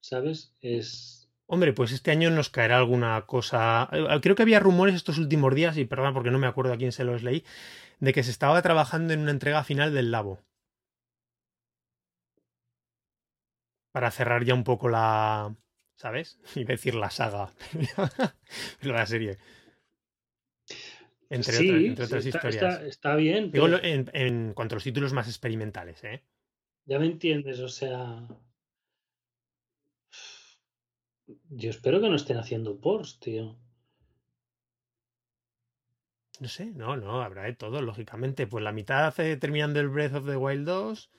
¿Sabes? Es. Hombre, pues este año nos caerá alguna cosa. Eh, creo que había rumores estos últimos días, y perdón porque no me acuerdo a quién se los leí, de que se estaba trabajando en una entrega final del Labo. Para cerrar ya un poco la, ¿sabes? [laughs] Y decir la saga, pero [laughs] la serie. Entre, sí, otras, entre otras está, historias. Está, está bien. Digo pero... en, en, cuanto a los títulos más experimentales, ¿eh? Ya me entiendes, o sea. Yo espero que no estén haciendo ports, tío. No sé, no, no, habrá de todo, lógicamente. Pues la mitad hace terminando el Breath of the Wild 2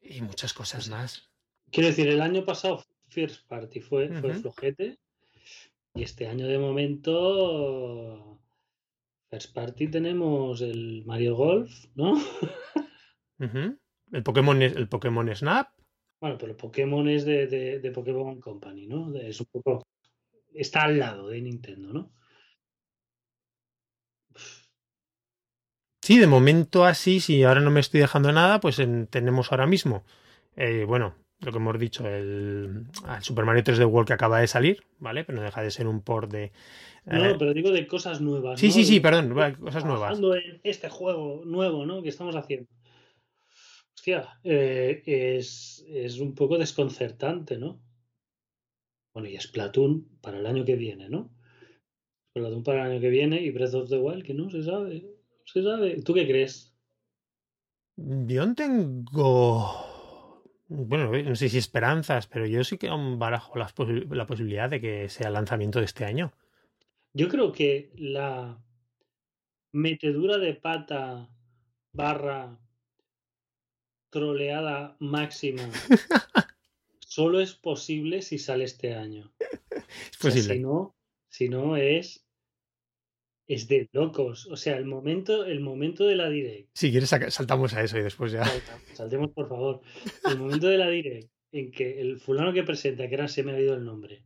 y muchas cosas más. Quiero decir, el año pasado First Party fue, uh -huh. fue flojete y este año de momento First Party tenemos el Mario Golf, ¿no? Uh -huh. El Pokémon el Pokémon Snap. Bueno, pero Pokémon es de, de, de Pokémon Company, ¿no? Es un poco está al lado de Nintendo, ¿no? Sí, de momento así, si ahora no me estoy dejando nada, pues en, tenemos ahora mismo, eh, bueno, lo que hemos dicho, el, el, Super Mario 3D World que acaba de salir, ¿vale? Pero no deja de ser un port de... No, eh... pero digo de cosas nuevas. Sí, ¿no? sí, sí, perdón, cosas nuevas. en este juego nuevo, ¿no? Que estamos haciendo. Hostia, eh, es, es un poco desconcertante, ¿no? Bueno, y Splatoon para el año que viene, ¿no? Splatoon para el año que viene y Breath of the Wild, que no se sabe. No se sabe. ¿Tú qué crees? Yo tengo bueno, no sé si esperanzas, pero yo sí que aún barajo la, posi la posibilidad de que sea el lanzamiento de este año. Yo creo que la, metedura de pata barra troleada máxima [laughs] solo es posible si sale este año. Es posible. si no, si no es es de locos. O sea, el momento, el momento de la direct. Si quieres, saltamos a eso y después ya. Saltemos, por favor. El momento de la direct en que el fulano que presenta, que ahora se me ha ido el nombre.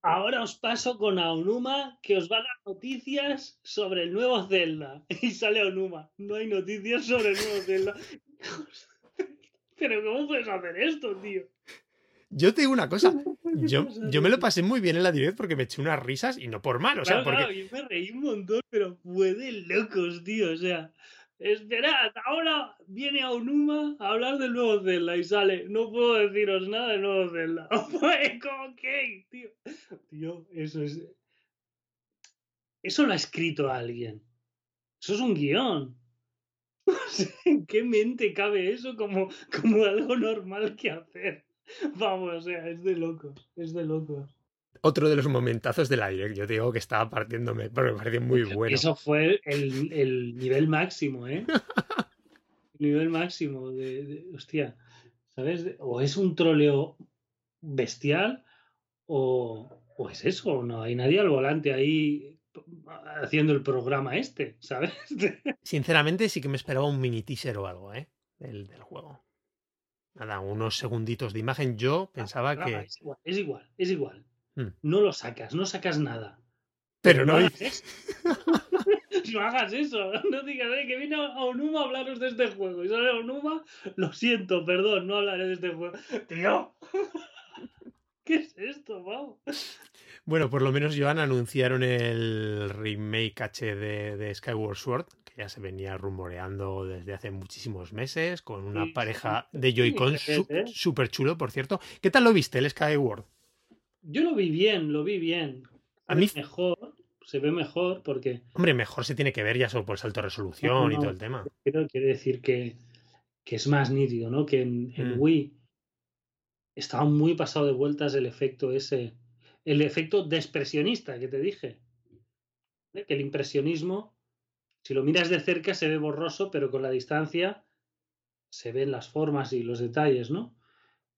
Ahora os paso con Aonuma que os va a dar noticias sobre el nuevo Zelda. [laughs] Y sale Aonuma. No hay noticias sobre el nuevo Zelda. [laughs] Pero ¿cómo puedes hacer esto, tío? Yo te digo una cosa, [laughs] yo, yo me lo pasé muy bien en la direct porque me eché unas risas y no por mal, o sea, porque... yo me reí un montón, pero fue de locos, tío, o sea, esperad, ahora viene a Onuma a hablar del nuevo Zelda y sale, no puedo deciros nada del nuevo Zelda. [laughs] Como que, tío, tío, eso es... Eso lo ha escrito alguien. Eso es un guion. [laughs] ¿En qué mente cabe eso como, como algo normal que hacer? [laughs] Vamos, o sea, es de locos, es de locos. Otro de los momentazos del aire, yo digo que estaba partiéndome, pero me pareció muy bueno. Eso fue el, el nivel máximo, ¿eh? [laughs] nivel máximo de, hostia, ¿sabes? O es un troleo bestial o, o es eso, no hay nadie al volante ahí haciendo el programa este, ¿sabes? [laughs] Sinceramente sí que me esperaba un mini teaser o algo, ¿eh? del juego nada, unos segunditos de imagen. Yo pensaba que. Es igual, es igual. Es igual. Hmm. No lo sacas, no sacas nada. Pero, no, hagas eso. [laughs] no hagas eso. [laughs] No digas que viene a Onuma a hablaros de este juego. Y sale Onuma, lo siento, perdón, no hablaré de este juego. Tío. [laughs] ¿Qué es esto, vamos? Bueno, por lo menos Joan anunciaron el remake HD de Skyward Sword, ya se venía rumoreando desde hace muchísimos meses, con una pareja de Joy-Con súper chulo, por cierto. ¿Qué tal lo viste, el Skyward? Yo lo vi bien, lo vi bien. A mí mejor, se ve mejor porque... Hombre, mejor se tiene que ver ya solo por salto de resolución y todo el tema. Pero quiere decir que, que, es más nítido, ¿no? Que en, mm. Wii estaba muy pasado de vueltas el efecto ese, el efecto de expresionista que te dije. ¿eh? Que el impresionismo si lo miras de cerca se ve borroso, pero con la distancia se ven las formas y los detalles, ¿no?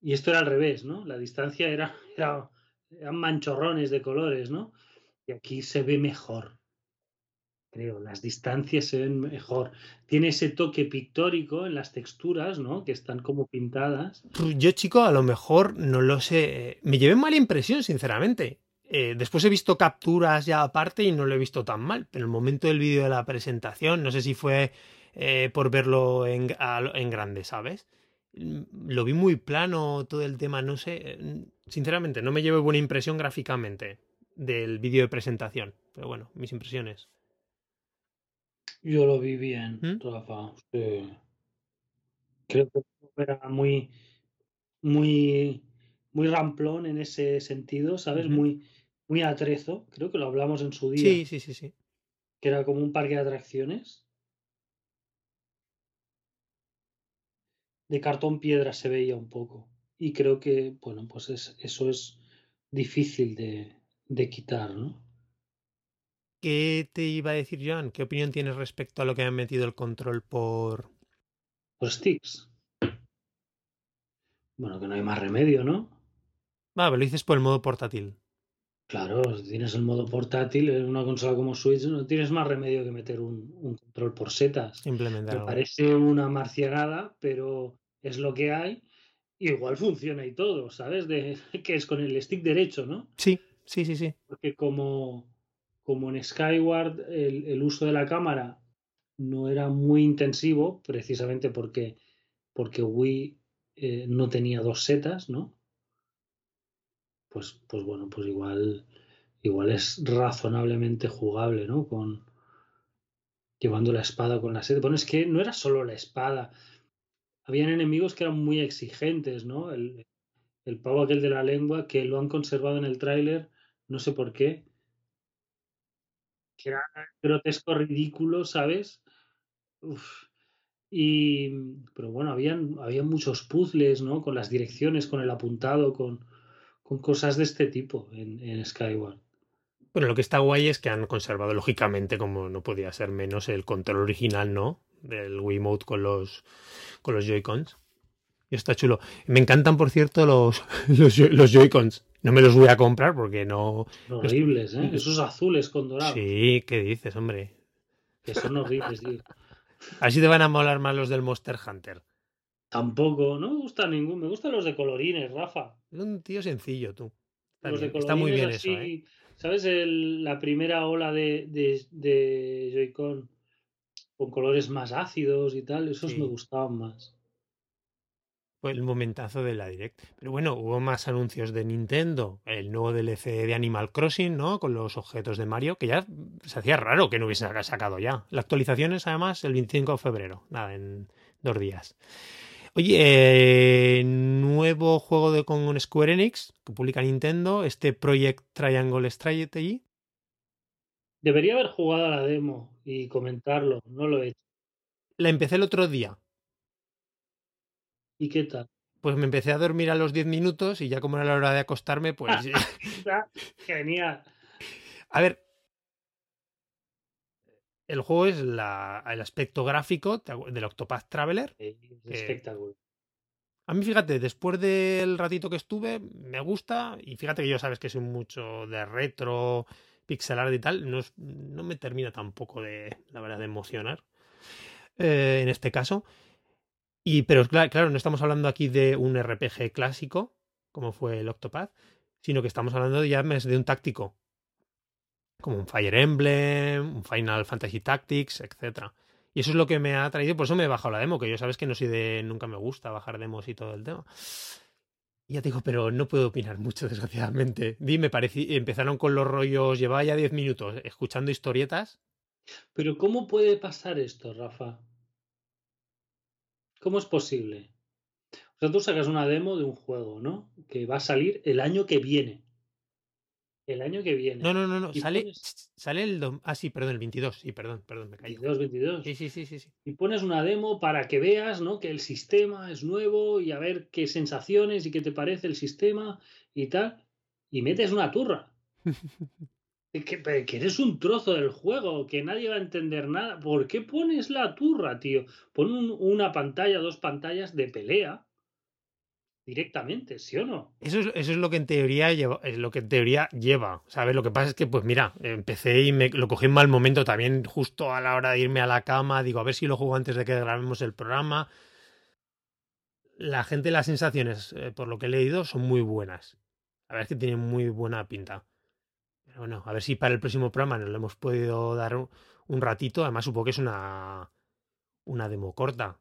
Y esto era al revés, ¿no? La distancia era, [laughs] eran manchorrones de colores, ¿no? Y aquí se ve mejor. Creo, las distancias se ven mejor. Tiene ese toque pictórico en las texturas, ¿no? Que están como pintadas. Yo, chico, a lo mejor no lo sé. Me llevé mala impresión, sinceramente. Eh, después he visto capturas ya aparte y no lo he visto tan mal, pero en el momento del vídeo de la presentación, no sé si fue eh, por verlo en, en, grande, ¿sabes? Mm, lo vi muy plano todo el tema, no sé, eh, sinceramente no me llevo buena impresión gráficamente del vídeo de presentación, pero bueno, mis impresiones. Yo lo vi bien, ¿Mm? Rafa. Creo que era muy, muy, muy ramplón en ese sentido, ¿sabes? Muy muy atrezo, creo que lo hablamos en su día. Sí, sí, sí, sí. Que era como un parque de atracciones. De cartón piedra se veía un poco. Y creo que, bueno, pues eso es difícil de, de quitar, ¿no? ¿Qué te iba a decir, Joan? ¿Qué opinión tienes respecto a lo que han metido el control por. Por sticks. Bueno, que no hay más remedio, ¿no? Vale, lo dices por el modo portátil. Claro, si tienes el modo portátil en una consola como Switch, no tienes más remedio que meter un, control por setas. Implementar. Me parece una marcianada, pero es lo que hay. Igual funciona y todo, ¿sabes? De, [laughs] que es con el stick derecho, ¿no? Sí, sí, sí, sí. Porque como, como en Skyward el, uso de la cámara no era muy intensivo, precisamente porque, porque Wii eh, no tenía dos setas, ¿no? pues, pues bueno, pues igual, igual es razonablemente jugable, ¿no? Con llevando la espada con la sed. Bueno, es que no era solo la espada. Habían enemigos que eran muy exigentes, ¿no? El, el pavo aquel de la lengua que lo han conservado en el tráiler, no sé por qué. Que era grotesco, ridículo, ¿sabes? Y, pero bueno, habían, había muchos puzzles, ¿no? Con las direcciones, con el apuntado, con, con cosas de este tipo en, Skyward. Bueno, lo que está guay es que han conservado, lógicamente, como no podía ser menos, el control original, ¿no? Del Wiimote con los, con los Joy-Cons. Y está chulo. Me encantan, por cierto, los, [laughs] los, los Joy-Cons. No me los voy a comprar porque no. Horribles, ¿eh? Esos azules con dorado. Sí, ¿qué dices, hombre? Que son horribles, tío. [laughs] Así te van a molar más los del Monster Hunter. Tampoco, no me gusta ningún. Me gustan los de colorines, Rafa. Es un tío sencillo, tú. Está, los de está muy bien colorines eso, ¿eh? ¿Sabes? El- la primera ola de, de, de Joy-Con con colores más ácidos y tal, esos Sí. me gustaban más. Fue el momentazo de la Direct. Pero bueno, hubo más anuncios de Nintendo. El nuevo DLC de Animal Crossing, ¿no? Con los objetos de Mario, que ya se hacía raro que no hubiese saca- sacado ya. La actualización es además el 25 de febrero. Nada, en dos días. Oye, eh, nuevo juego de con Square Enix que publica Nintendo, este Project Triangle Strategy. Debería haber jugado a la demo y comentarlo, no lo he hecho. La empecé el otro día. ¿Y qué tal? Pues me empecé a dormir a los 10 minutos y ya como era la hora de acostarme, pues [laughs] [laughs] genial. A ver, el juego es la- el aspecto gráfico del Octopath Traveler. Es espectacular. A mí, fíjate, después del ratito que estuve, me gusta. Y fíjate que yo sabes que soy mucho de retro, pixel art y tal. No, es- no me termina tampoco de, la verdad, de emocionar. eh, en este caso. Y, pero cla- claro, no estamos hablando aquí de un RPG clásico, como fue el Octopath, sino que estamos hablando ya más de un táctico. Como un Fire Emblem, un Final Fantasy Tactics, etcétera. Y eso es lo que me ha traído, por eso me he bajado la demo, que yo sabes que no soy de. nunca me gusta bajar demos y todo el tema. Y ya te digo, pero no puedo opinar mucho, [laughs] desgraciadamente. Dime, parecí, empezaron con los rollos, llevaba ya 10 minutos escuchando historietas. Pero ¿cómo puede pasar esto, Rafa? ¿Cómo es posible? O sea, tú sacas una demo de un juego, ¿no? Que va a salir el año que viene. El año que viene. No, no, no, no. Sale, pones- sale el. dom- Ah, sí, perdón, el 22. Sí, perdón, perdón, me callo. 22, 22. Sí, sí, sí, sí. sí. Y pones una demo para que veas, ¿no? Que el sistema es nuevo y a ver qué sensaciones y qué te parece el sistema y tal. Y metes una turra. [laughs] Que, eres un trozo del juego, que nadie va a entender nada. ¿Por qué pones la turra, tío? Pon un- una pantalla, dos pantallas de pelea directamente, ¿sí o no? Eso es, lo que en teoría lleva, lo que en teoría lleva, ¿sabes? Lo que pasa es que, pues mira, empecé y me lo cogí en mal momento también, justo a la hora de irme a la cama, digo, a ver si lo juego antes de que grabemos el programa. La gente, las sensaciones, eh, por lo que he leído, son muy buenas. La verdad es que tienen muy buena pinta. Pero bueno, a ver si para el próximo programa nos lo hemos podido dar un, ratito. Además, supongo que es una, una demo corta.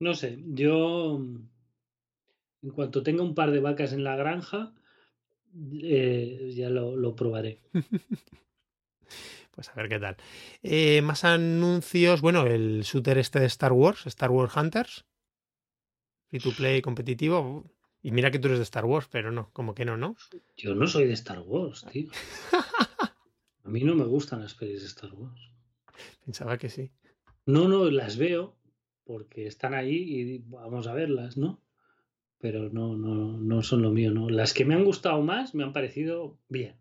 No sé, yo en cuanto tenga un par de vacas en la granja, eh, ya lo, lo probaré. [laughs] Pues a ver qué tal. Eh, más anuncios. Bueno, el shooter este de Star Wars, Star Wars Hunters. Free to play competitivo. Y mira que tú eres de Star Wars, pero no, como que no, ¿no? Yo no soy de Star Wars, tío. A mí no me gustan las pelis de Star Wars. Pensaba que sí. No, no, las veo porque están ahí y vamos a verlas, ¿no? Pero no, no, no son lo mío, ¿no? Las que me han gustado más me han parecido bien.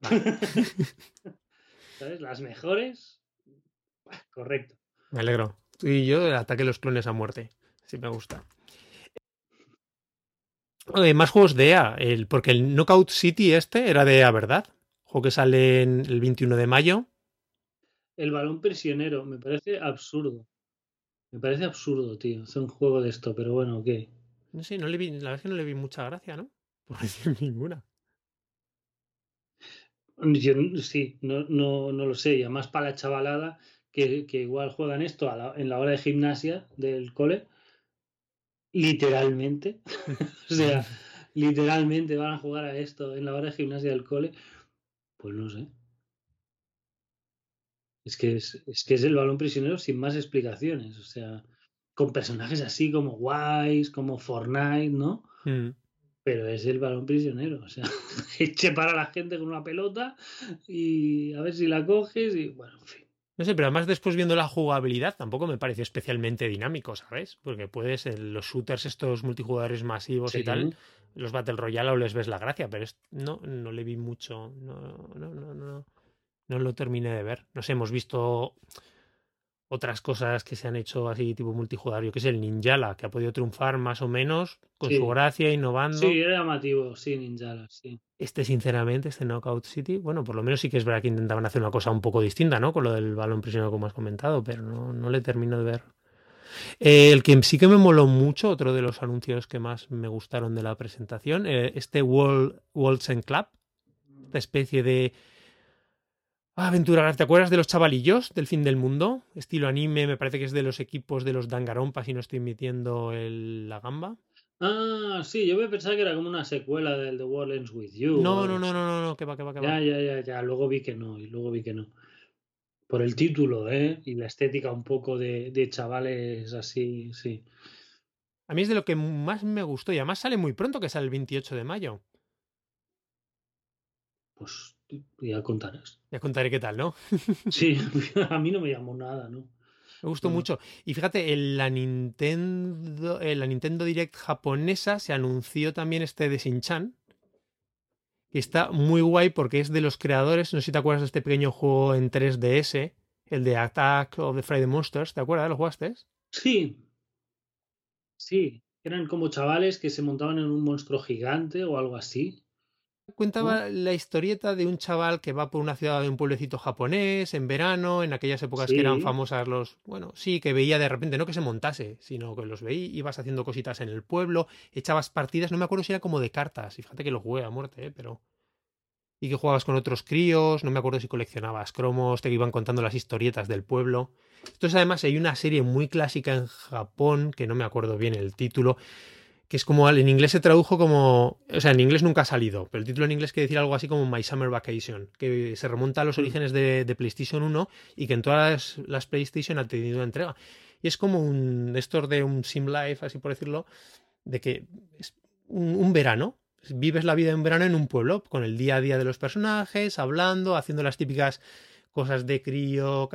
[laughs] ¿Sabes? Las mejores, correcto. Me alegro. Tú y yo, el ataque de los clones a muerte. Sí me gusta. Eh, más juegos de EA. El, porque el Knockout City este era de EA, ¿verdad? Juego que sale en el 21 de mayo. El balón prisionero me parece absurdo. Me parece absurdo, tío. Hacer un juego de esto, pero bueno, ¿qué? No sé, no le vi, la verdad es que no le vi mucha gracia, ¿no? [laughs] Por decir ninguna. Yo, sí, no, no, no lo sé. Y además para la chavalada que, que igual juegan esto a la- en la hora de gimnasia del cole, literalmente. [laughs] o sea, literalmente van a jugar a esto en la hora de gimnasia del cole. Pues no sé. Es que es, es que es el balón prisionero sin más explicaciones. O sea, con personajes así como Wise, como Fortnite, ¿no? Mm. Pero es el balón prisionero. O sea, [laughs] eche para la gente con una pelota y a ver si la coges y bueno, en fin. No sé, pero además después viendo la jugabilidad tampoco me pareció especialmente dinámico, ¿sabes? Porque puedes, en los shooters estos multijugadores masivos y tal, los Battle Royale o les ves la gracia, pero no, no le vi mucho. No, no, no, no, no lo terminé de ver. No sé, hemos visto otras cosas que se han hecho así tipo multijugador, que es el Ninjala, que ha podido triunfar más o menos con su gracia, innovando. Sí, era llamativo, sí, Ninjala, sí. Este, sinceramente, este Knockout City, bueno, por lo menos sí que es verdad que intentaban hacer una cosa un poco distinta, ¿no? Con lo del balón prisionero, como has comentado, pero no, no le termino de ver. Eh, el que sí que me moló mucho, otro de los anuncios que más me gustaron de la presentación, eh, este World, Worlds Club, esta especie de aventura. ¿Te acuerdas de los chavalillos del fin del mundo? Estilo anime, me parece que es de los equipos de los Dangarompa, si no estoy metiendo la gamba. Ah, sí, yo me pensaba que era como una secuela del The World Ends With You. No, no, no, no, no, no, que va, que va, que va. Ya, ya, ya, ya, luego vi que no, y luego vi que no. Por el título, ¿eh? Y la estética un poco de, de chavales así, sí. A mí es de lo que más me gustó y además sale muy pronto, que sale el 28 de mayo. Pues ya contarás. Ya contaré qué tal, ¿no? [laughs] sí, [laughs] a mí no me llamó nada, ¿no? Me gustó mucho. Y fíjate, en la Nintendo, en la Nintendo Direct japonesa se anunció también este de Shin-Chan. Que está muy guay porque es de los creadores. No sé si te acuerdas de este pequeño juego en 3DS, el de Attack of the Friday Monsters. ¿Te acuerdas? ¿Lo jugaste? Sí. Sí. Eran como chavales que se montaban en un monstruo gigante o algo así. Cuentaba la historieta de un chaval que va por una ciudad de un pueblecito japonés en verano, en aquellas épocas que eran famosas los. Bueno, sí, que veía de repente, no que se montase, sino que los veía, ibas haciendo cositas en el pueblo, echabas partidas, no me acuerdo si era como de cartas, y fíjate que lo jugué a muerte, ¿eh? pero. Y que jugabas con otros críos, no me acuerdo si coleccionabas cromos, te iban contando las historietas del pueblo. Entonces, además, hay una serie muy clásica en Japón, que no me acuerdo bien el título, que es como en inglés se tradujo como, o sea, en inglés nunca ha salido, pero el título en inglés quiere decir algo así como My Summer Vacation, que se remonta a los mm. orígenes de, PlayStation 1 y que en todas las, PlayStation ha tenido entrega. Y es como un, esto de un sim life, así por decirlo, de que es un, verano, vives la vida de un verano en un pueblo, con el día a día de los personajes, hablando, haciendo las típicas cosas de crío,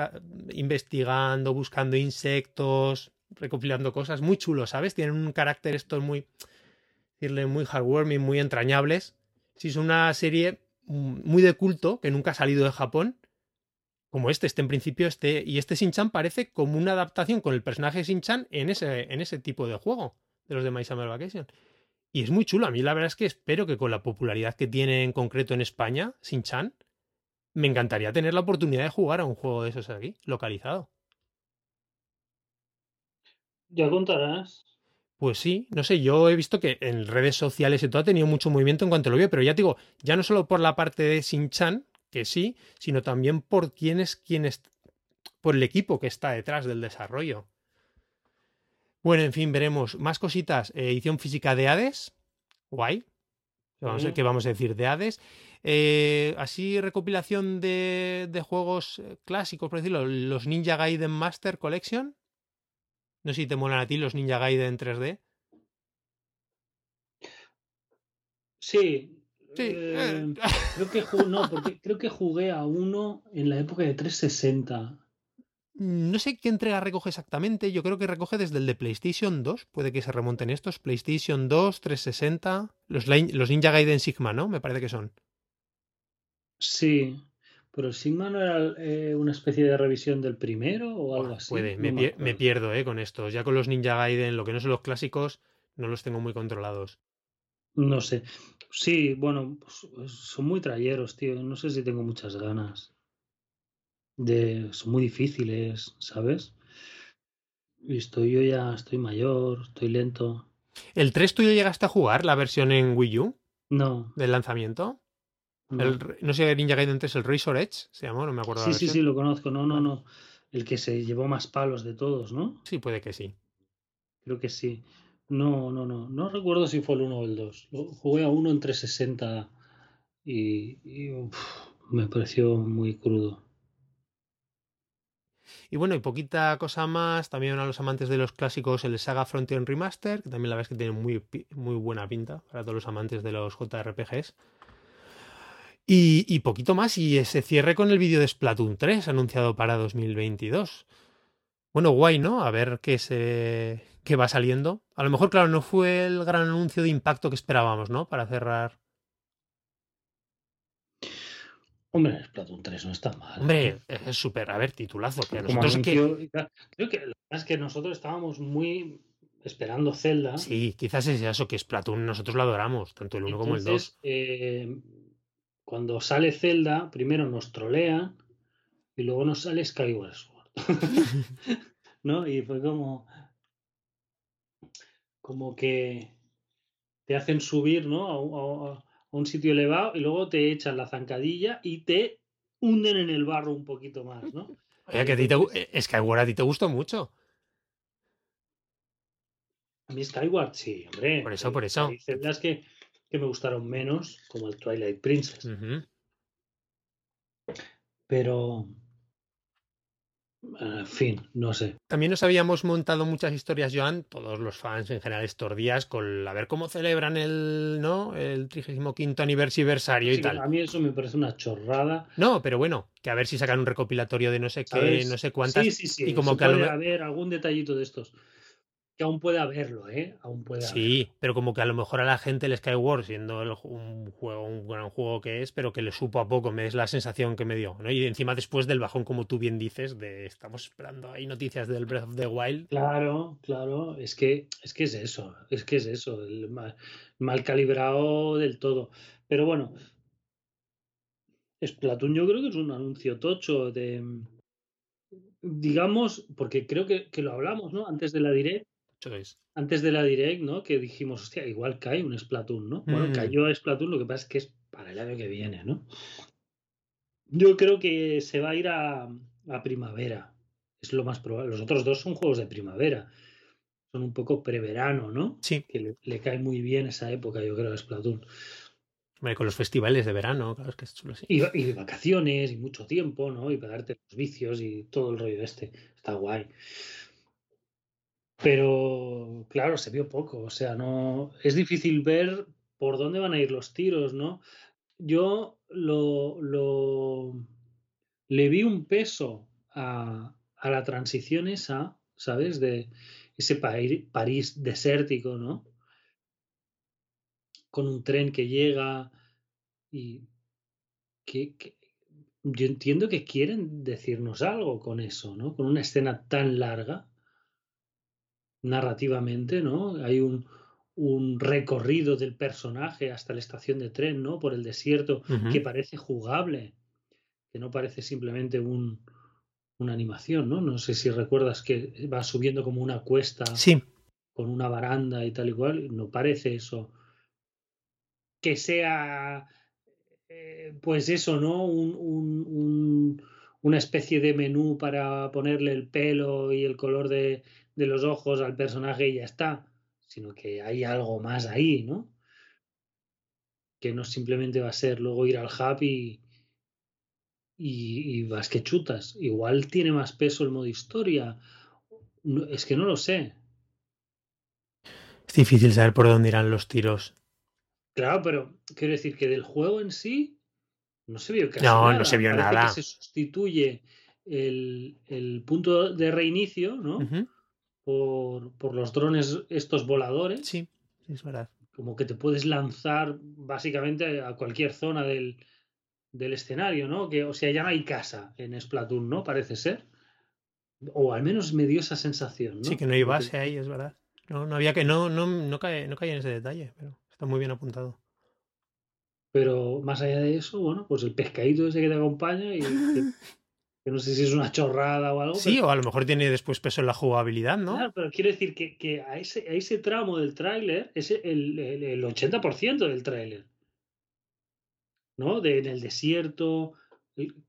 investigando, buscando insectos, recopilando cosas, muy chulos, ¿sabes? Tienen un carácter estos muy, decirle, muy heartwarming, muy entrañables. Si es una serie muy de culto, que nunca ha salido de Japón, como este, este en principio, este, y este Shin-Chan parece como una adaptación con el personaje Shin-Chan en ese, en ese tipo de juego, de los de My Summer Vacation. Y es muy chulo. A mí la verdad es que espero que con la popularidad que tiene en concreto en España, Shin-Chan, me encantaría tener la oportunidad de jugar a un juego de esos aquí, localizado. Ya contarás. Pues sí, no sé, yo he visto que en redes sociales y todo ha tenido mucho movimiento en cuanto lo veo, pero ya te digo, ya no solo por la parte de Shin-Chan, que sí, sino también por quién es quién es, por el equipo que está detrás del desarrollo. Bueno, en fin, veremos más cositas. Eh, edición física de Hades, guay. Vamos a, ¿Qué vamos a decir de Hades? Eh, así, recopilación de, de juegos eh, clásicos, por decirlo, los Ninja Gaiden Master Collection. No sé si te molan a ti los Ninja Gaiden 3D. Sí. Sí. Eh, [laughs] creo, que jugué, no, porque creo que jugué a uno en la época de 360. No sé qué entrega recoge exactamente. Yo creo que recoge desde el de PlayStation 2. Puede que se remonten estos. PlayStation 2, 360. Los, los Ninja Gaiden Sigma, ¿no? Me parece que son. Sí. ¿Pero Sigma no era eh, una especie de revisión del primero o algo así? Puede, me, pierdo eh, con estos. Ya con los Ninja Gaiden, lo que no son los clásicos, no los tengo muy controlados. No sé. Sí, bueno, pues, son muy trayeros, tío. No sé si tengo muchas ganas. De... Son muy difíciles, ¿sabes? Y estoy yo ya, estoy mayor, estoy lento. ¿El 3 tuyo llegaste a jugar la versión en Wii U? No. ¿Del lanzamiento? No sé, Ninja Gaiden 3, el Razor Edge, se llamó, no me acuerdo. Sí, sí, sí, lo conozco. No, no, no. El que se llevó más palos de todos, ¿no? Sí, puede que sí. Creo que sí. No, no, no. No recuerdo si fue el 1 o el 2. jugué a uno en 360 y, me pareció muy crudo. Y bueno, y poquita cosa más, también a los amantes de los clásicos, el Saga Frontier Remaster, que también la verdad es que tiene muy, muy buena pinta para todos los amantes de los JRPGs. Y, poquito más, y ese cierre con el vídeo de Splatoon 3 anunciado para 2022. Bueno, guay, ¿no? A ver qué se, que va saliendo. A lo mejor, claro, no fue el gran anuncio de impacto que esperábamos, ¿no? Para cerrar. Hombre, Splatoon 3 no está mal. Hombre, es súper, a ver, titulazo. Que nosotros que... anuncio. Creo que que pasa es que nosotros estábamos muy esperando Zelda. Sí, quizás es eso, que Splatoon nosotros lo adoramos, tanto el 1 como el 2. Entonces, eh, cuando sale Zelda, primero nos trolean y luego nos sale Skyward Sword. [laughs] ¿No? Y fue como. Como que te hacen subir, ¿no? A, a- a un sitio elevado y luego te echan la zancadilla y te hunden en el barro un poquito más, ¿no? [laughs] Oye, que a ti te, eh, Skyward a ti te gustó mucho. A mí Skyward, sí, hombre. Por eso, por eso. Hay celdas que, que me gustaron menos, como el Twilight Princess. Pero. En fin, no sé. También nos habíamos montado muchas historias, Joan, todos los fans en general estos días, con a ver cómo celebran el, ¿no? El 35 aniversario y Sí, tal. a mí eso me parece una chorrada. No, pero bueno, que a ver si sacan un recopilatorio de no sé qué, ¿sabes? no sé cuántas. Sí, sí, sí. y como que lo haber algún detallito de estos. Que aún puede haberlo, ¿eh? Aún puede haberlo. Sí, pero como que a lo mejor a la gente el Skyward, siendo el un juego, un gran juego que es, pero que le supo a poco, me es la sensación que me dio, ¿no? Y encima después del bajón, como tú bien dices, de estamos esperando ahí noticias del Breath of the Wild. Claro, claro, es que, es que es eso, es que es eso, el mal, mal calibrado del todo. Pero bueno, Splatoon yo creo que es un anuncio tocho de, digamos, porque creo que, que lo hablamos, ¿no? Antes de la Direct, es. antes de la Direct, ¿no? Que dijimos, hostia, igual cae un Splatoon, ¿no? Bueno, Mm. cayó Splatoon, lo que pasa es que es para el año que viene, ¿no? Yo creo que se va a ir a, a primavera. Es lo más probable. Los otros dos son juegos de primavera. Son un poco preverano, ¿no? Sí, Que le, le cae muy bien esa época, yo creo, a Splatoon. con los festivales de verano, claro, es que es chulo así. Y, y vacaciones y mucho tiempo, ¿no? Y pegarte los vicios y todo el rollo este. Está guay. Pero, claro, se vio poco. O sea, no. Es difícil ver por dónde van a ir los tiros, ¿no? Yo lo, lo le vi un peso a, a la transición esa, ¿sabes? De ese París, desértico, ¿no? Con un tren que llega y que- yo entiendo que quieren decirnos algo con eso, ¿no? Con una escena tan larga, narrativamente, ¿no? Hay un, un recorrido del personaje hasta la estación de tren, ¿no? Por el desierto, que parece jugable, que no parece simplemente un, una animación, ¿no? No sé si recuerdas que va subiendo como una cuesta Sí, con una baranda y tal y cual, no parece eso. Que sea, eh, pues eso, ¿no? Un, un- un- una especie de menú para ponerle el pelo y el color de, de los ojos al personaje y ya está, sino que hay algo más ahí, ¿no? Que no simplemente va a ser luego ir al hub y, y, y vas que chutas. Igual tiene más peso el modo historia. No- es que no lo sé. es difícil saber por dónde irán los tiros. Claro, pero quiero decir que del juego en sí no se vio casi No, no nada. se vio Parece nada. que se sustituye el, el punto de reinicio, ¿no? Por, por los drones estos voladores. Sí, sí, es verdad. Como que te puedes lanzar básicamente a cualquier zona del, del escenario, ¿no? Que, o sea, ya no hay casa en Splatoon, ¿no? Parece ser. O al menos me dio esa sensación, ¿no? Sí, que no hay Porque- base ahí, es verdad. No, no había que, no, no, no cae, no cae en ese detalle, pero está muy bien apuntado. Pero más allá de eso, bueno, pues el pescadito ese que te acompaña y [laughs] que, no sé si es una chorrada o algo. Sí, pero, o a lo mejor tiene después peso en la jugabilidad, ¿no? Claro, pero quiero decir que, que a, ese, a ese tramo del tráiler es el, el, el 80% del tráiler. ¿No? De, en el desierto,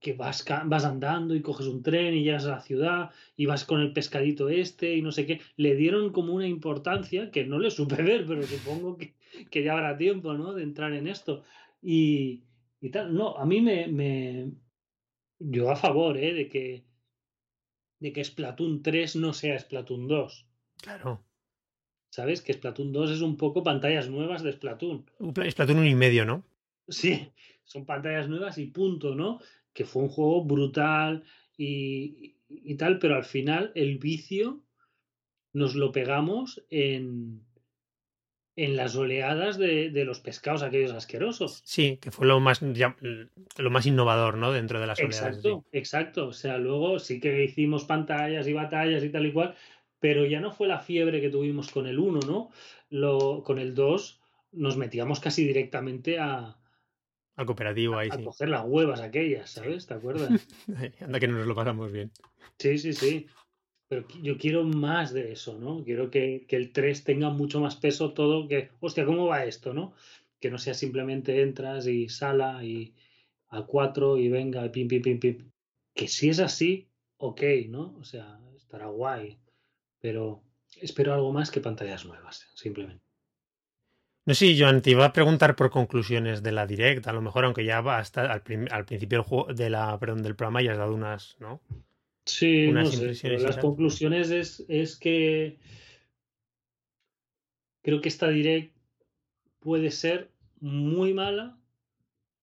que vas, vas andando y coges un tren y llegas a la ciudad y vas con el pescadito este y no sé qué. Le dieron como una importancia que no le supe [laughs] ver, pero supongo que, que ya habrá tiempo, ¿no? De entrar en esto. Y, y tal. No, a mí me, me. Yo a favor, ¿eh? De que, de que Splatoon 3 no sea Splatoon 2. Claro. ¿Sabes? Que Splatoon 2 es un poco pantallas nuevas de Splatoon. Splatoon uno y medio, ¿no? Sí, [laughs] son pantallas nuevas y punto, ¿no? Que fue un juego brutal y, y tal, pero al final el vicio nos lo pegamos en, en las oleadas de, de, los pescados aquellos asquerosos. Sí, que fue lo más, ya, lo más innovador, ¿no? Dentro de las exacto, oleadas. Exacto, sí. exacto. O sea, luego sí que hicimos pantallas y batallas y tal y cual, pero ya no fue la fiebre que tuvimos con el 1, ¿no? Lo, con el 2 nos metíamos casi directamente a... Al cooperativo ahí, a, sí. A coger las huevas aquellas, ¿sabes? ¿Te [laughs] acuerdas? Anda que nos lo pasamos bien. Sí, sí, sí. Pero yo quiero más de eso, ¿no? Quiero que, que, el 3 tenga mucho más peso todo, que, hostia, ¿cómo va esto, no? Que no sea simplemente entras y sala y a 4 y venga, pim, pim, pim, pim. Que si es así, ok, ¿no? O sea, estará guay. Pero espero algo más que pantallas nuevas, simplemente. No sé, Joan, te iba a preguntar por conclusiones de la Direct, a lo mejor, aunque ya va hasta al, al principio del, juego, de la, programa ya has dado unas, ¿no? Sí, no sé, las conclusiones es, es que creo que esta Direct puede ser muy mala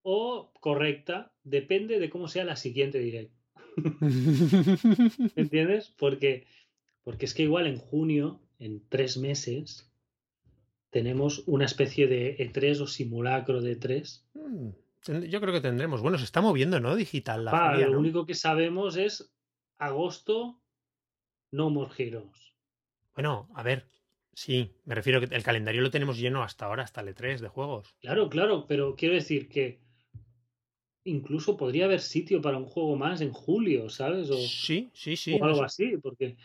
o correcta, depende de cómo sea la siguiente Direct. [laughs] ¿Entiendes? Porque, porque es que igual en junio, en tres meses, tenemos una especie de E3 o simulacro de E3. Hmm, yo creo que tendremos. Bueno, se está moviendo, ¿no? Digital la feria, Lo único que sabemos es agosto, No More Heroes. Bueno, a ver. Sí, me refiero que el calendario lo tenemos lleno hasta ahora, hasta el E3 de juegos. Claro, claro, pero quiero decir que incluso podría haber sitio para un juego más en julio, ¿sabes? O, sí, sí, sí. O algo no así, porque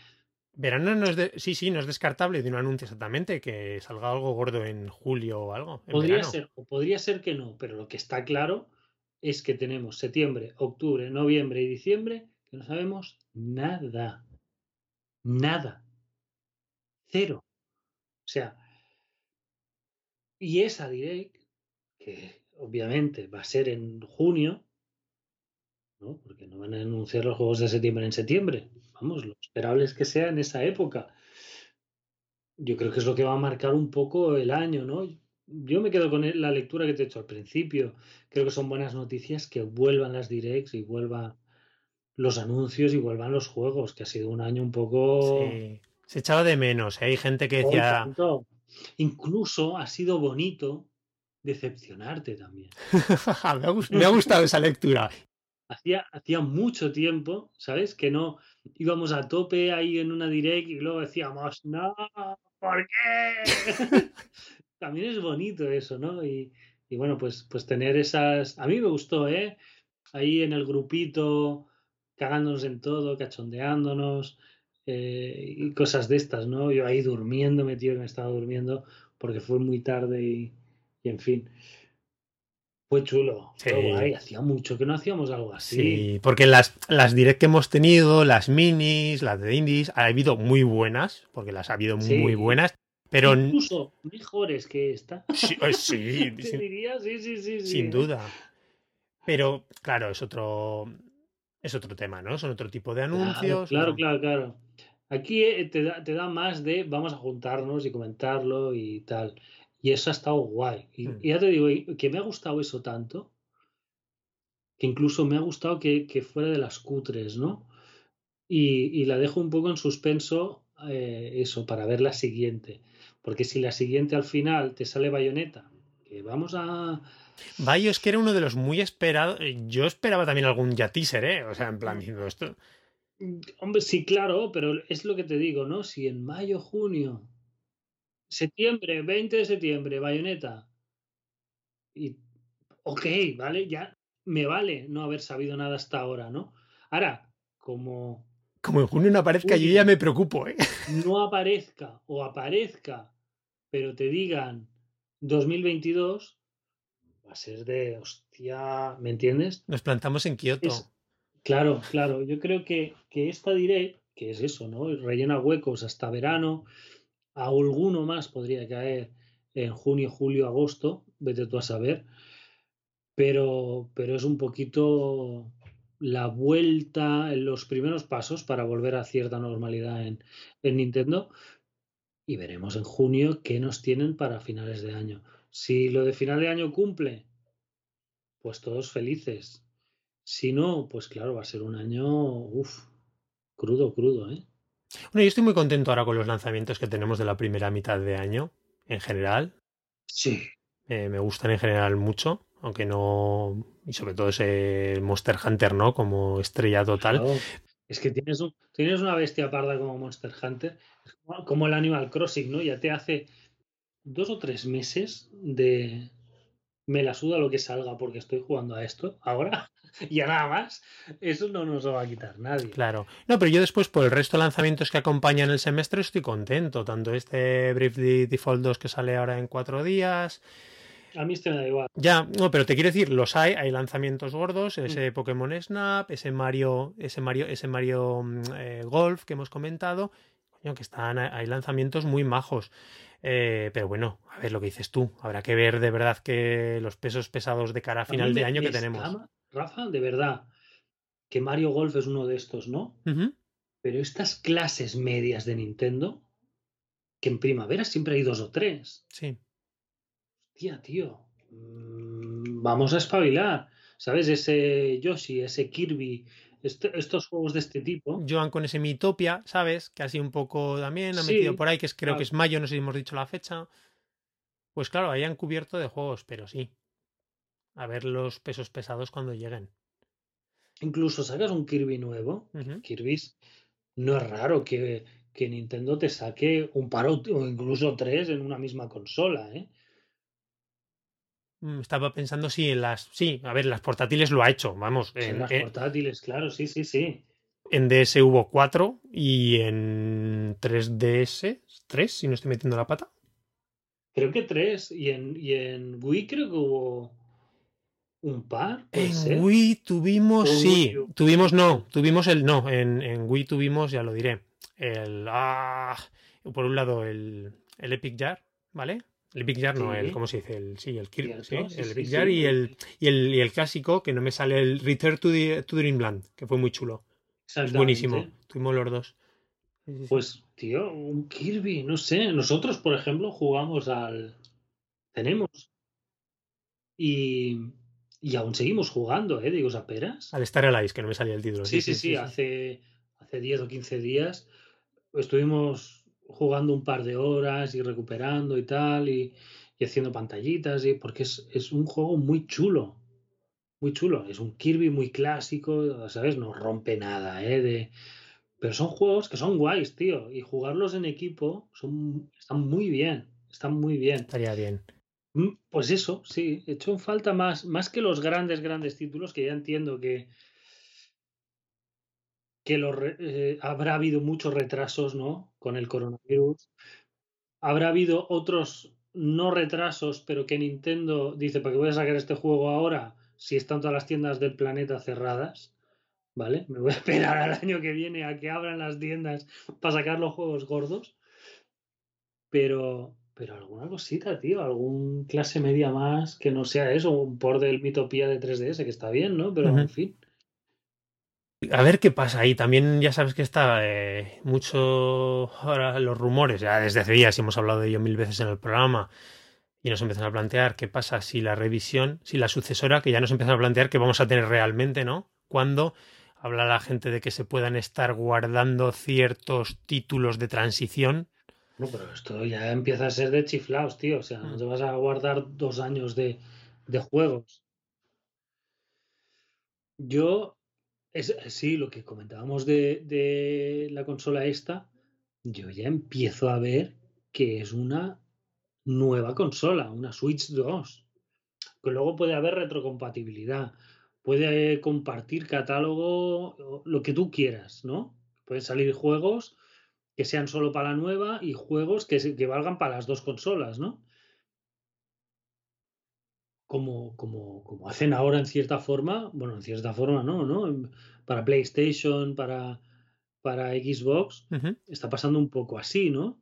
Verano no es de, sí, sí, no es descartable de un anuncio exactamente que salga algo gordo en julio o algo. podría verano. ser, o podría ser que no, pero lo que está claro es que tenemos septiembre, octubre, noviembre y diciembre que no sabemos nada. Nada. Cero. O sea, y esa direct, que obviamente va a ser en junio, ¿no? Porque no van a anunciar los juegos de septiembre en septiembre. Vamos, lo esperable es que sea en esa época. Yo creo que es lo que va a marcar un poco el año, ¿no? Yo me quedo con la lectura que te he hecho al principio. Creo que son buenas noticias que vuelvan las directs y vuelvan los anuncios y vuelvan los juegos, que ha sido un año un poco. Sí. Se echaba de menos. ¿eh? Hay gente que decía. Incluso ha sido bonito decepcionarte también. [laughs] me, ha gustado, me ha gustado esa lectura. Hacía, hacía mucho tiempo, ¿sabes? Que no íbamos a tope ahí en una direct y luego decíamos, no, ¿por qué? [laughs] También es bonito eso, ¿no? Y, y, bueno, pues, pues tener esas... A mí me gustó, ¿eh? Ahí en el grupito, cagándonos en todo, cachondeándonos eh, y cosas de estas, ¿no? Yo ahí durmiendo, metido, me estaba durmiendo porque fue muy tarde y, y en fin. Fue chulo. Sí. Fue guay. Hacía mucho que no hacíamos algo así. Sí, porque las, las direct que hemos tenido, las minis, las de indies, ha habido muy buenas, porque las ha habido Sí. muy buenas, pero Incluso mejores que esta. sí, eh, sí, [laughs] Te sin, diría, sí, sí, sí. sí, sin ¿eh? duda. Pero claro, es otro es otro tema, ¿no? Son otro tipo de anuncios. claro, ¿no? claro, claro. Aquí eh, te da, te da más de vamos a juntarnos y comentarlo y tal. Y eso ha estado guay. Y, Mm. y ya te digo, que me ha gustado eso tanto, que incluso me ha gustado que, que fuera de las cutres, ¿no? Y, y la dejo un poco en suspenso, eh, eso, para ver la siguiente. Porque si la siguiente al final te sale bayoneta, que vamos a. Bios, que era uno de los muy esperados. Yo esperaba también algún ya teaser, ¿eh? O sea, en plan, diciendo esto. Hombre, sí, claro, pero es lo que te digo, ¿no? Si en mayo, junio, septiembre, 20 de septiembre, bayoneta. Y, ok, vale, ya me vale no haber sabido nada hasta ahora, ¿no? Ahora, como Como en junio no aparezca, yo ya me preocupo, ¿eh? no aparezca o aparezca, pero te digan 2022, va a ser de hostia, ¿me entiendes? Nos plantamos en Kioto. Es- claro, claro, yo creo que, que esta direct, que es eso, ¿no? Rellena huecos hasta verano, alguno más podría caer en junio, julio, agosto, vete tú a saber, pero, pero es un poquito la vuelta los primeros pasos para volver a cierta normalidad en, en Nintendo y veremos en junio qué nos tienen para finales de año. Si lo de final de año cumple, pues todos felices. Si no, pues claro, va a ser un año, uff, crudo, crudo, ¿eh? Bueno, yo estoy muy contento ahora con los lanzamientos que tenemos de la primera mitad de año, en general. Sí. Eh, me gustan en general mucho, aunque no. Y sobre todo ese Monster Hunter, ¿no? Como estrella total. Claro. Es que tienes, un- tienes una bestia parda como Monster Hunter, como- el Animal Crossing, ¿no? Ya te hace dos o tres meses de me la suda lo que salga porque estoy jugando a esto ahora [laughs] y a nada más. Eso no nos lo va a quitar nadie. Claro. No, pero yo después, por el resto de lanzamientos que acompañan el semestre, estoy contento. Tanto este Bravely Default 2 que sale ahora en cuatro días. A mí este me da igual. Ya, no, pero te quiero decir, los hay, hay lanzamientos gordos, ese Pokémon Snap, ese Mario, ese Mario, ese Mario mm, eh, Golf que hemos comentado, coño, que están, hay lanzamientos muy majos. Eh, pero bueno, a ver lo que dices tú. Habrá que ver de verdad que los pesos pesados de cara a final de año que tenemos. Rafa, de verdad, que Mario Golf es uno de estos, ¿no? Pero estas clases medias de Nintendo, que en primavera siempre hay dos o tres. Sí. Tía, tío, mm, vamos a espabilar. ¿Sabes? Ese Yoshi, ese Kirby, este- estos juegos de este tipo. Joan con ese Mitopia, ¿sabes? Que así un poco también ha Sí, metido por ahí, que es, creo claro. que es mayo, no sé si hemos dicho la fecha. Pues claro, ahí han cubierto de juegos, pero sí. A ver los pesos pesados cuando lleguen. Incluso sacas un Kirby nuevo. Ujú. Kirby no es raro que, que Nintendo te saque un par o incluso tres en una misma consola, ¿eh? Mm, Estaba pensando si en las. Sí, a ver, las portátiles lo ha hecho. Vamos, En en, las en- portátiles, claro, sí, sí, sí. en DS hubo 4 y en 3DS 3, si no estoy metiendo la pata. Creo que tres. Y en, y en Wii creo que hubo un par. En Wii tuvimos, sí, Wii tuvimos no, tuvimos el no, en, en Wii tuvimos, ya lo diré, el, ah, por un lado el, el Epic Jar, ¿vale? El Epic Jar no, Sí. el, ¿cómo se dice? El, sí, el, Kir- Cierto, sí, el sí, sí. Jar y el, y, el, y el clásico, que no me sale el Return to, the, to Dreamland, que fue muy chulo, es buenísimo, tuvimos los dos. Pues, tío, un Kirby, no sé. Nosotros, por ejemplo, jugamos al. Tenemos. Y. Y aún seguimos jugando, ¿eh? Digo, a peras. Al Star Allies, que no me salía el título. Sí, sí, sí. Hace, hace 10 o 15 días estuvimos jugando un par de horas y recuperando y tal, y, y haciendo pantallitas, y, porque es, es un juego muy chulo. Muy chulo. Es un Kirby muy clásico, ¿sabes? No rompe nada, ¿eh? De, pero son juegos que son guays, tío. Y jugarlos en equipo son, están muy bien. Están muy bien. Estaría bien. Mm, Pues eso, sí. He hecho en falta más, más que los grandes, grandes títulos, que ya entiendo que, que re- eh, habrá habido muchos retrasos, ¿no? Con el coronavirus. Habrá habido otros no retrasos, pero que Nintendo dice, ¿para qué voy a sacar este juego ahora si están todas las tiendas del planeta cerradas? ¿Vale? [laughs] Me voy a esperar al año que viene a que abran las tiendas para sacar los juegos gordos. Pero, pero alguna cosita, tío, algún clase media más que no sea eso, un por del Mitopía de 3DS, que está bien, ¿no? Pero en fin. A ver qué pasa ahí. También ya sabes que está eh, mucho ahora los rumores, ya desde hace días hemos hablado de ello mil veces en el programa y nos empiezan a plantear qué pasa si la revisión, si la sucesora, que ya nos empiezan a plantear que vamos a tener realmente, ¿no? Cuando habla la gente de que se puedan estar guardando ciertos títulos de transición. No, pero esto ya empieza a ser de chiflaos, tío. O sea, no Mm. te vas a guardar dos años de, de juegos. Yo, es, sí, lo que comentábamos de, la consola esta, yo ya empiezo a ver que es una nueva consola, una Switch 2. Que luego puede haber retrocompatibilidad, puede compartir catálogo, lo que tú quieras, ¿no? Pueden salir juegos que sean solo para la nueva y juegos que, que valgan para las dos consolas, ¿no? Como, como, como hacen ahora en cierta forma, bueno, en cierta forma no, ¿no? Para PlayStation, para, para Xbox, está pasando un poco así, ¿no?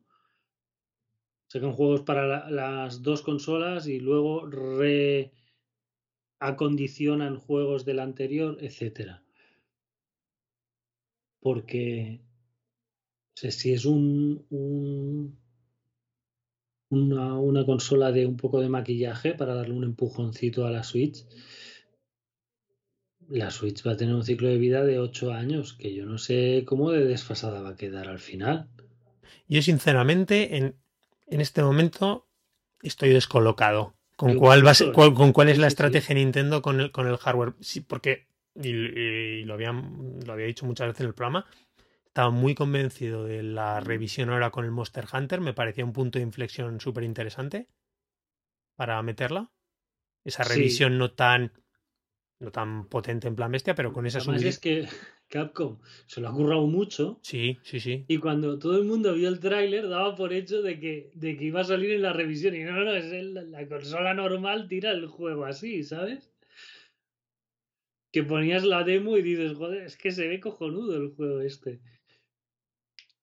Sacan juegos para la- las dos consolas y luego reacondicionan juegos del anterior, etcétera. Porque o sea, si es un, un- una, una consola de un poco de maquillaje para darle un empujoncito a la Switch, la Switch va a tener un ciclo de vida de 8 años, que yo no sé cómo de desfasada va a quedar al final. Yo sinceramente en, en este momento estoy descolocado. ¿Con Yo cuál, va cuál- con cuál es la estrategia de Nintendo con el, con el hardware? Sí, porque, y, y lo, habían, lo había dicho muchas veces en el programa, estaba muy convencido de la revisión ahora con el Monster Hunter. Me parecía un punto de inflexión súper interesante para meterla. Esa Sí. revisión no tan, no tan potente en plan bestia, pero con esa Además subida. es que [laughs] Capcom se lo ha currado mucho Sí, sí, sí. y cuando todo el mundo vio el tráiler daba por hecho de que, de que iba a salir en la revisión y no, no, es el- la consola normal tira el juego así, ¿sabes? Que ponías la demo y dices, joder, es que se ve cojonudo el juego este.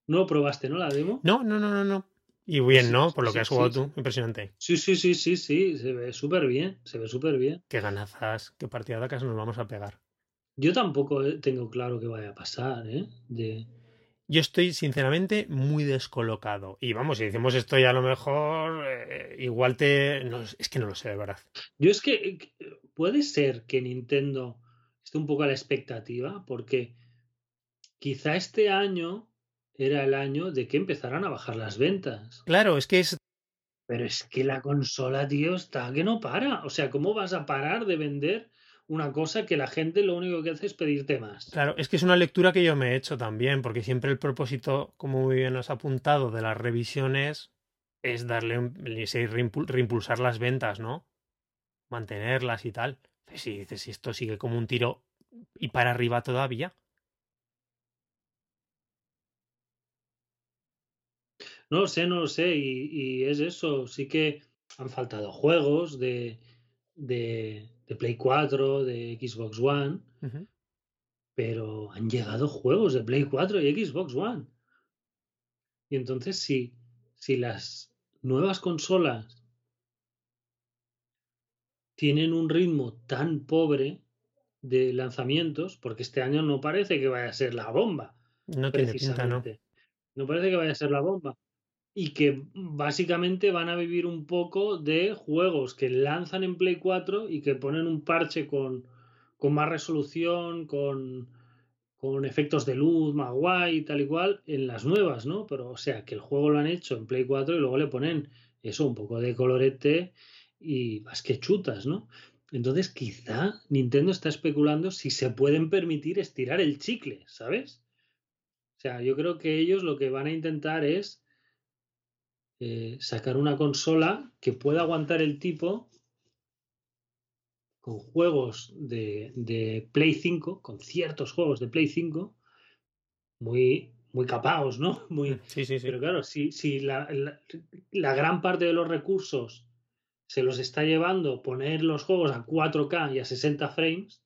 No lo probaste, ¿no? La demo. No, no, no, no, no. Y bien, Sí, ¿no? Por lo sí, que has jugado sí. tú. Impresionante. Sí, sí, sí, sí, sí, se ve súper bien, se ve súper bien. Qué ganazas, qué partida de casa nos vamos a pegar. Yo tampoco eh, tengo claro qué vaya a pasar, ¿eh? De... Yo estoy sinceramente muy descolocado. Y vamos, si decimos esto ya a lo mejor, eh, igual te... no, es que no lo sé, de verdad. Yo es que eh, que- puede ser que Nintendo esté un poco a la expectativa, porque quizá este año era el año de que empezaran a bajar las ventas. Claro, es que es... Pero es que la consola, tío, está que no para. O sea, ¿cómo vas a parar de vender una cosa que la gente lo único que hace es pedirte más? Claro, es que es una lectura que yo me he hecho también, porque siempre el propósito, como muy bien has apuntado, de las revisiones es darle un, reimpulsar las ventas, ¿no? Mantenerlas y tal. Si dices, si esto sigue como un tiro y para arriba todavía. No lo sé, no lo sé. Y, y es eso. Sí que han faltado juegos de, de, de Play 4, de Xbox One, pero han llegado juegos de Play 4 y Xbox One. Y entonces, si, si las nuevas consolas tienen un ritmo tan pobre de lanzamientos, porque este año no parece que vaya a ser la bomba No tiene pinta, ¿no? precisamente. No parece que vaya a ser la bomba. Y que básicamente van a vivir un poco de juegos que lanzan en Play 4 y que ponen un parche con, con más resolución, con, con efectos de luz más guay y tal y cual en las nuevas, ¿no? Pero o sea, que el juego lo han hecho en Play 4 y luego le ponen eso, un poco de colorete y más que chutas, ¿no? Entonces quizá Nintendo está especulando si se pueden permitir estirar el chicle, ¿sabes? O sea, yo creo que ellos lo que van a intentar es eh, sacar una consola que pueda aguantar el tipo con juegos de, de Play 5, con ciertos juegos de Play 5, muy, muy capaos, ¿no? [laughs] Muy, [laughs] Sí, sí, sí. pero claro, si, si la, la- la gran parte de los recursos se los está llevando poner los juegos a 4K y a 60 frames,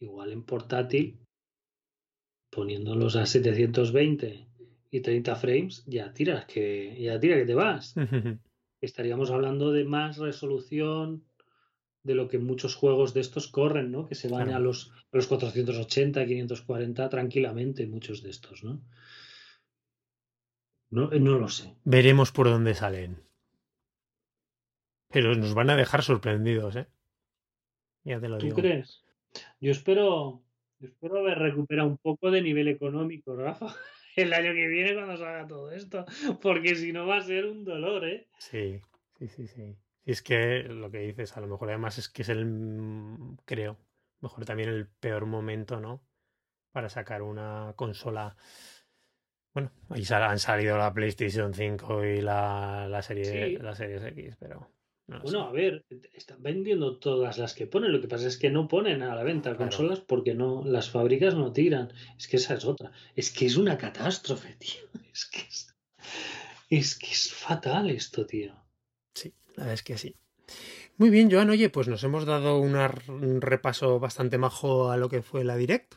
igual en portátil, poniéndolos a 720 y 30 frames, ya tiras que, ya tira que te vas. [laughs] Estaríamos hablando de más resolución de lo que muchos juegos de estos corren, ¿no? Que se van Claro. a los, a los 480, 540 tranquilamente, muchos de estos, ¿no? No, no lo sé. Veremos por dónde salen. Pero nos van a dejar sorprendidos, ¿eh? Ya te lo ¿Tú digo. crees? Yo espero, yo espero haber recuperado un poco de nivel económico, Rafa, [laughs] el año que viene cuando salga todo esto, porque si no va a ser un dolor, ¿eh? Sí, sí, sí, sí. Y es que lo que dices, a lo mejor además es que es el, creo, mejor también el peor momento, ¿no? Para sacar una consola. Bueno, ahí han salido la PlayStation 5 y la, la serie, Sí. la Series X, pero no Bueno, a ver, están vendiendo todas las que ponen. Lo que pasa es que no ponen a la venta Claro. consolas porque no, las fábricas no tiran. Es que esa es otra. Es que es una catástrofe, [laughs] tío. Es que es, es que es fatal esto, tío. Sí, la verdad es que sí. Muy bien, Joan, oye, pues nos hemos dado una un repaso bastante majo a lo que fue la Direct.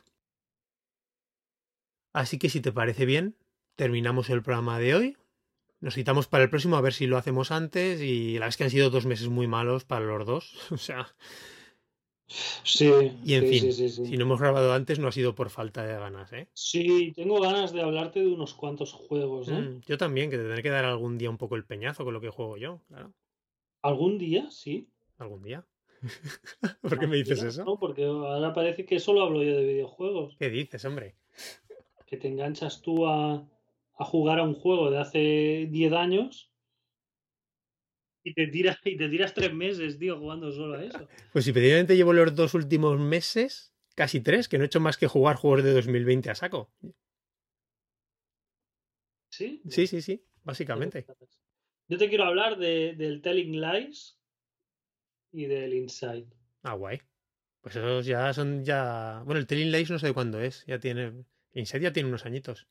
Así que si te parece bien, terminamos el programa de hoy. Nos citamos para el próximo a ver si lo hacemos antes y la verdad es que han sido dos meses muy malos para los dos. [laughs] O sea, Sí, y en sí, fin, sí, sí, si no hemos grabado antes no ha sido por falta de ganas, ¿eh? Sí, tengo ganas de hablarte de unos cuantos juegos, ¿eh? Mm, yo también, que te tendré que dar algún día un poco el peñazo con lo que juego yo, claro. ¿Algún día? Sí. Algún día. [laughs] ¿Por qué me dices eso? No, porque ahora parece que solo hablo yo de videojuegos. ¿Qué dices, hombre? Que te enganchas tú a, a jugar a un juego de hace 10 años y te tiras, y te tiras tres meses, tío, jugando solo a eso. [laughs] Pues si precisamente llevo los dos últimos meses, casi tres, que no he hecho más que jugar juegos de 2020 a saco. ¿Sí? Sí, sí, sí, básicamente. Yo te quiero hablar de, del Telling Lies y del Inside. Ah, guay. Pues esos ya son ya... Bueno, el Telling Lies no sé de cuándo es. Ya tiene... Inside ya tiene unos añitos.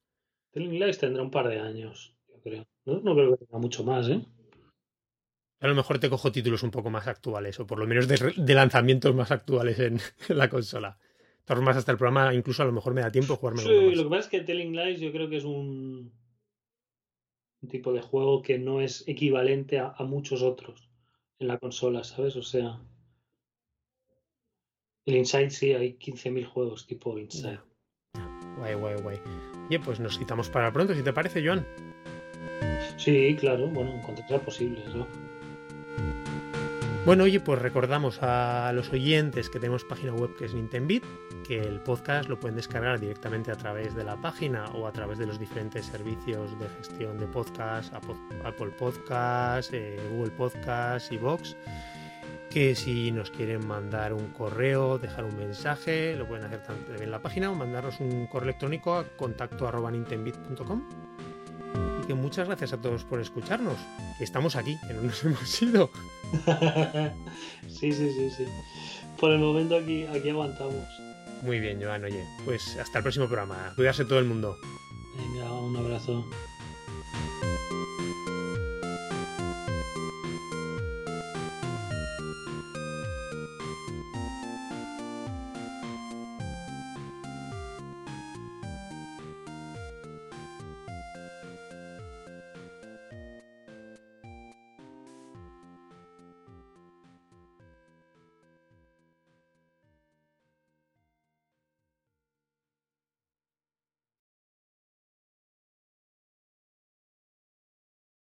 Telling Lies tendrá un par de años, yo creo. No, no creo que tenga mucho más, ¿eh? A lo mejor te cojo títulos un poco más actuales, o por lo menos de, de lanzamientos más actuales en, [laughs] en la consola. Formas, hasta el programa incluso a lo mejor me da tiempo jugarme Sí, más. lo que pasa es que Telling Lies yo creo que es un, un tipo de juego que no es equivalente a, a muchos otros en la consola, ¿sabes? O sea, el Inside sí, hay 15.000 juegos tipo Inside. Guay, guay, guay. Oye, pues nos citamos para pronto, si te parece, Joan. Sí, claro, bueno, en cuanto sea posible, ¿no? Bueno, oye, pues recordamos a los oyentes que tenemos página web que es Nintendbit, que el podcast lo pueden descargar directamente a través de la página o a través de los diferentes servicios de gestión de podcast, Apple Podcast, eh, Google Podcast y Vox. Que si nos quieren mandar un correo, dejar un mensaje, lo pueden hacer tanto en la página o mandarnos un correo electrónico a contacto arroba. Y que muchas gracias a todos por escucharnos. Estamos aquí, que no nos [laughs] hemos ido. [laughs] sí, sí, sí, sí. Por el momento aquí, aquí aguantamos. Muy bien, Joan, oye, pues hasta el próximo programa. Cuidarse todo el mundo. Venga, un abrazo.